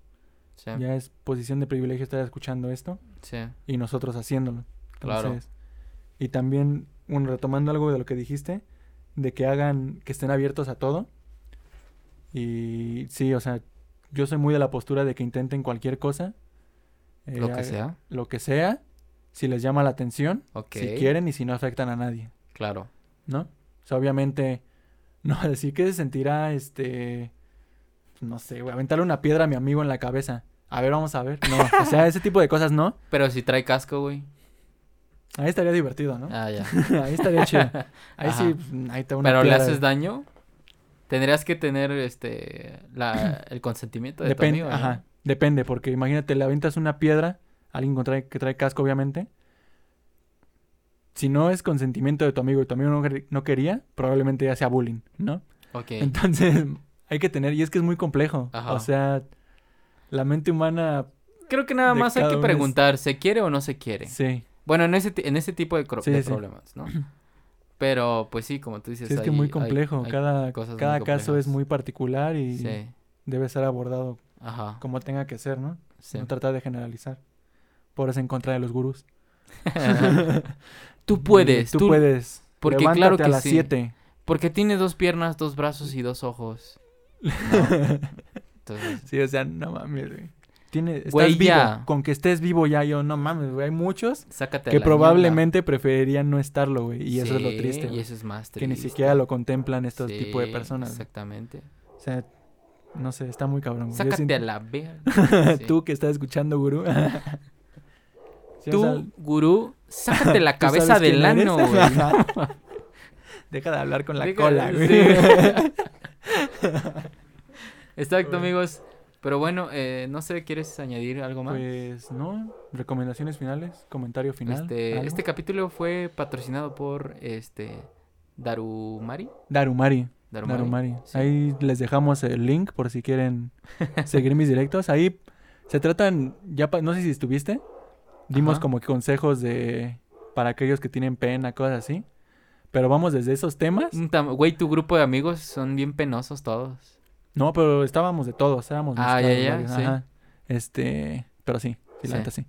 Sí, Ya es posición de privilegio estar escuchando esto sí. y nosotros haciéndolo. Claro. Y también, bueno, retomando algo de lo que dijiste, de que hagan, que estén abiertos a todo. Y sí, o sea, yo soy muy de la postura de que intenten cualquier cosa. eh, Lo que sea. Lo que sea, si les llama la atención, si quieren y si no afectan a nadie, Claro. ¿no? O sea, obviamente, no decir que se sentirá, este, no sé, güey, aventarle una piedra a mi amigo en la cabeza. A ver, vamos a ver. No, o sea, ese tipo de cosas no. Pero si trae casco, güey. Ahí estaría divertido, ¿no? Ah, ya. ahí estaría chido. Ahí Ajá. sí, pues, ahí te una Pero le haces daño. Tendrías que tener este la, el consentimiento de Depende, tu amigo. ¿no? ajá, depende, porque imagínate, le aventas una piedra, a alguien con trae- que trae casco, obviamente. Si no es consentimiento de tu amigo y tu amigo no, no quería, probablemente ya sea bullying, ¿no? Ok. Entonces, hay que tener, y es que es muy complejo. Ajá. O sea, la mente humana, Creo que nada más hay que es- preguntar, ¿se quiere o no se quiere? sí. Bueno, en ese, en ese tipo de, Sí, de sí. problemas, ¿no? Pero, pues sí, como tú dices. Sí, es que hay- muy complejo. hay cada cada caso es muy particular y Sí, debe ser abordado ajá. como tenga que ser, ¿no? sí. No tratar de generalizar. Por eso en contra de los gurús. tú puedes, Tú, tú, puedes. porque Levántate claro que a las sí. 7. Porque tiene dos piernas, dos brazos y dos ojos. No. Entonces, Sí, o sea, no mames, güey. Tiene, estás Güey, vivo. ya. Con que estés vivo ya, yo, no mames, güey. Hay muchos sácate que probablemente preferirían no estarlo, güey. Y eso es lo triste, Y eso es más Que triste. ni siquiera lo contemplan estos Sí, tipos de personas. güey. Exactamente. O sea, no sé, está muy cabrón. güey. Sácate siento- a la verga. sí. Tú que estás escuchando, gurú. Tú, gurú, sácate la ¿tú cabeza del ano, güey. Deja de hablar con la Deja- cola, güey. Exacto, amigos. Pero bueno, eh, no sé, ¿quieres añadir algo más? Pues no, recomendaciones finales, comentario final. este, ¿algo? este capítulo fue patrocinado por este Darumari. Darumari. Darumari. Darumari. sí. Ahí les dejamos el link por si quieren seguir mis directos. Ahí se tratan, ya pa- no sé si estuviste, Dimos Ajá. como que consejos de para aquellos que tienen pena, cosas así. Pero vamos desde esos temas. Tam- Güey, tu grupo de amigos son bien penosos todos. No, pero estábamos de todos, éramos Ah, ya, ya, varios, sí. ajá. Este, pero sí, sí, la Sí. neta sí.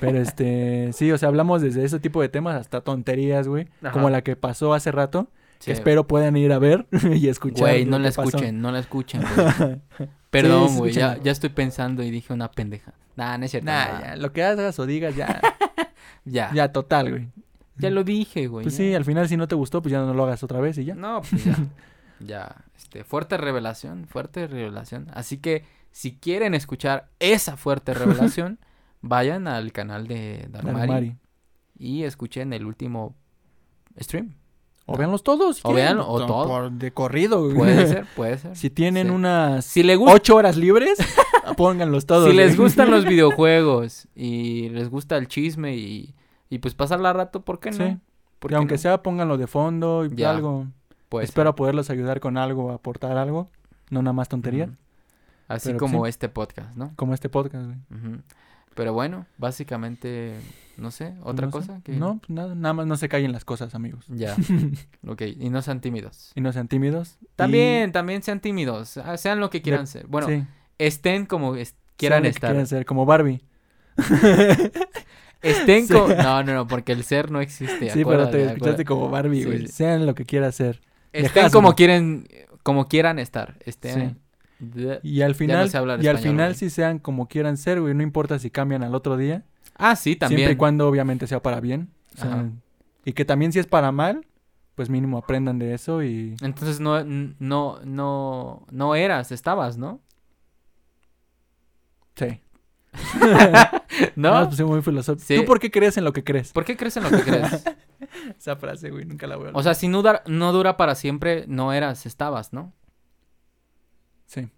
Pero este, sí, o sea, hablamos desde ese tipo de temas hasta tonterías, güey. Como la que pasó hace rato. Sí. Que espero puedan ir a ver y escuchar. Güey, no la pasó. escuchen, no la escuchen, güey. Perdón, sí, güey, ya, ya estoy pensando y dije una pendeja. Nah, no es cierto. Nah, nah. ya, lo que hagas o digas ya, Ya, ya, ya total, güey. lo dije, güey. Pues ya. sí, al final si no te gustó, pues ya no lo hagas otra vez y ya. No, pues ya. Ya, este, fuerte revelación, fuerte revelación. Así que, si quieren escuchar esa fuerte revelación, vayan al canal de Darmari, Mari. y escuchen el último stream. O véanlos todos. si O véanlo, o todo. por- de corrido, güey. Puede ser, puede ser. Si tienen Sí. unas Si, le ocho horas libres, pónganlos todos. si les gustan los videojuegos y les gusta el chisme y, y pues pasarla rato, ¿por qué no? Sí. ¿Por Y qué aunque no? sea, pónganlo de fondo y Ya, algo. Pues, Espero poderlos ayudar con algo, aportar algo. No nada más tonterías. ujú. Así Pero como sí. este podcast, ¿no? Como este podcast, güey. Pero bueno, básicamente, no sé, otra No sé. cosa que... No, pues nada, nada más no se callen las cosas, amigos. Ya, ok, y no sean tímidos. Y no sean tímidos. y- También, también sean tímidos, ah, sean lo que quieran ser. Bueno, sí, estén como sean quieran que estar. quieran ser, como Barbie. Estén Sí. como... No, no, no, porque el ser no existe. sí, pero te escuchaste como Barbie, güey. Sean lo que quieras ser. Estén como quieren, como quieran estar. Estén... de- Y al final, sé hablar y al final güey. sí sean como quieran ser, güey. No importa si cambian al otro día. Ah, sí, también. Siempre y cuando obviamente sea para bien. O sea, Ajá. y que también si es para mal, pues mínimo aprendan de eso y... Entonces no, no, no, no eras, estabas, ¿no? Sí. ¿No? No, pues muy filosófico. Sí. ¿Tú por qué crees en lo que crees? ¿Por qué crees en lo que crees? Esa frase, güey, nunca la voy a O sea, si no, dura- no dura para siempre, no eras, estabas, ¿no? Sí.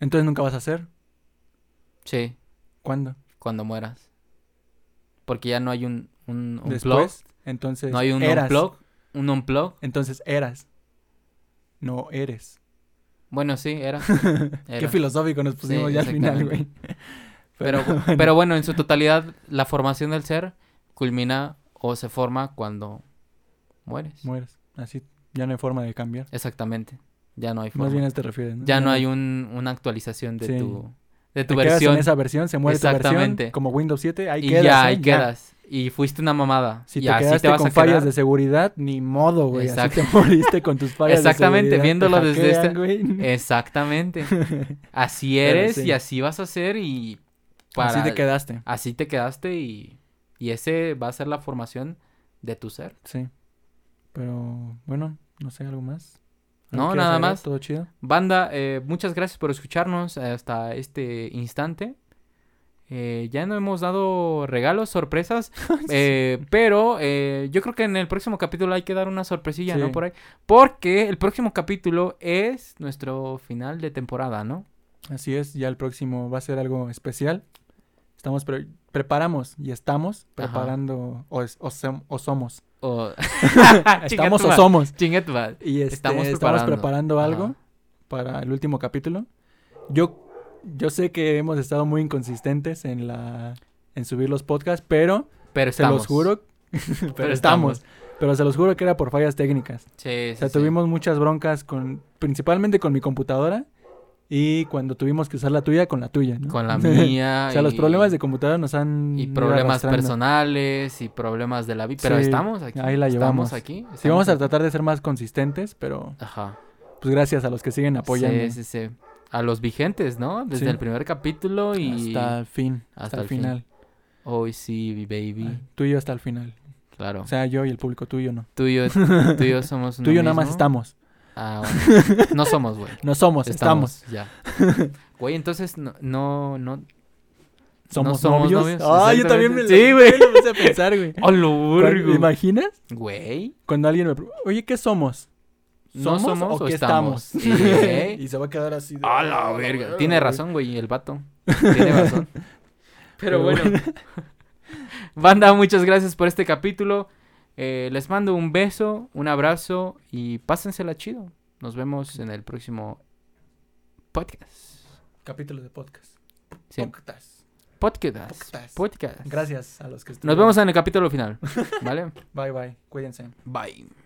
Entonces nunca vas a hacer. Sí, ¿Cuándo? cuando mueras. Porque ya no hay un, un, un Después. Entonces no hay un eras. unplug, un unplug. Entonces eras. No eres. Bueno, sí, era. Qué era. filosófico nos pusimos Sí, ya al final, güey. exactamente. Pero, pero bueno, en su totalidad, la formación del ser culmina o se forma cuando mueres. Mueres. Así ya no hay forma de cambiar. Exactamente. Ya no hay forma. Más bien a te refieres, ¿no? ya no hay un, una actualización de Sí. tu, de tu Te quedas versión. en esa versión, se muere tu versión, Exactamente. como Windows 7, ahí y quedas, ya, ¿eh? ahí quedas. Y fuiste una mamada. Si y te así quedaste te vas con a fallas de seguridad, ni modo, güey. Así te moriste con tus fallas Exactamente, de seguridad. viéndolo te desde hackean, este- güey. Exactamente. Así eres sí. y así vas a ser y para... Así te quedaste. así te quedaste y, y ese va a ser la formación de tu ser. Sí. Pero, bueno, no sé, ¿algo más? No, ¿Algo quieras nada más. ¿Todo chido? Banda, eh, muchas gracias por escucharnos hasta este instante. Eh, ya no hemos dado regalos, sorpresas, eh, pero eh, yo creo que en el próximo capítulo hay que dar una sorpresilla, ¿no? Por ahí. Porque el próximo capítulo es nuestro final de temporada, ¿no? Así es, ya el próximo va a ser algo especial. Estamos, pre- preparamos y estamos preparando, o, es- o som- o somos. O... estamos o somos. Y este, Estamos estamos, preparando. preparando, algo Ajá. para el último capítulo. Yo, yo sé que hemos estado muy inconsistentes en la en subir los podcasts, pero Pero se los juro, pero, Pero estamos. estamos. Pero se los juro que era por fallas técnicas. Sí, O sí, sea, sí. tuvimos muchas broncas con, principalmente con mi computadora y cuando tuvimos que usar la tuya con la tuya, ¿no? Con la mía. o sea, los problemas de computadora nos han Y problemas personales y problemas de la vida. Pero Sí, estamos aquí. ahí la llevamos. Estamos aquí. Sí, vamos a tratar de ser más consistentes, pero Ajá. pues gracias a los que siguen apoyando Sí, sí, sí. A los vigentes, ¿no? Desde Sí. el primer capítulo y... hasta el fin, hasta, hasta el el fin. final. Hoy sí, baby. Ay, Tú y yo hasta el final. Claro. O sea, yo y el público, tú y yo no. tú, y yo, tú y yo somos Tú y yo nada más estamos. Ah, bueno. No somos, güey. No somos, estamos. Ya. Güey, entonces no, no, no... ¿Somos, somos novios? novios, Ah, yo también me lo. Sí, güey. lo puse a pensar, güey. ¡Oh, burgo! ¿Imaginas? Güey. Cuando alguien me pregunta, oye, ¿qué somos? ¿No somos o qué estamos? y se va a quedar así. de, ¡A "Ah, la verga! verga, Tiene güey". razón, güey, el vato. Tiene razón. Pero Pero bueno. bueno. Banda, muchas gracias por este capítulo. Eh, les mando un beso, un abrazo y pásensela chido. Nos vemos en el próximo podcast. Capítulo de podcast. Sí. Podcast. Podcast. Podcast. Podcast. Gracias a los que Nos estuvieron. vemos en el capítulo final. ¿Vale? Bye bye. Cuídense. Bye.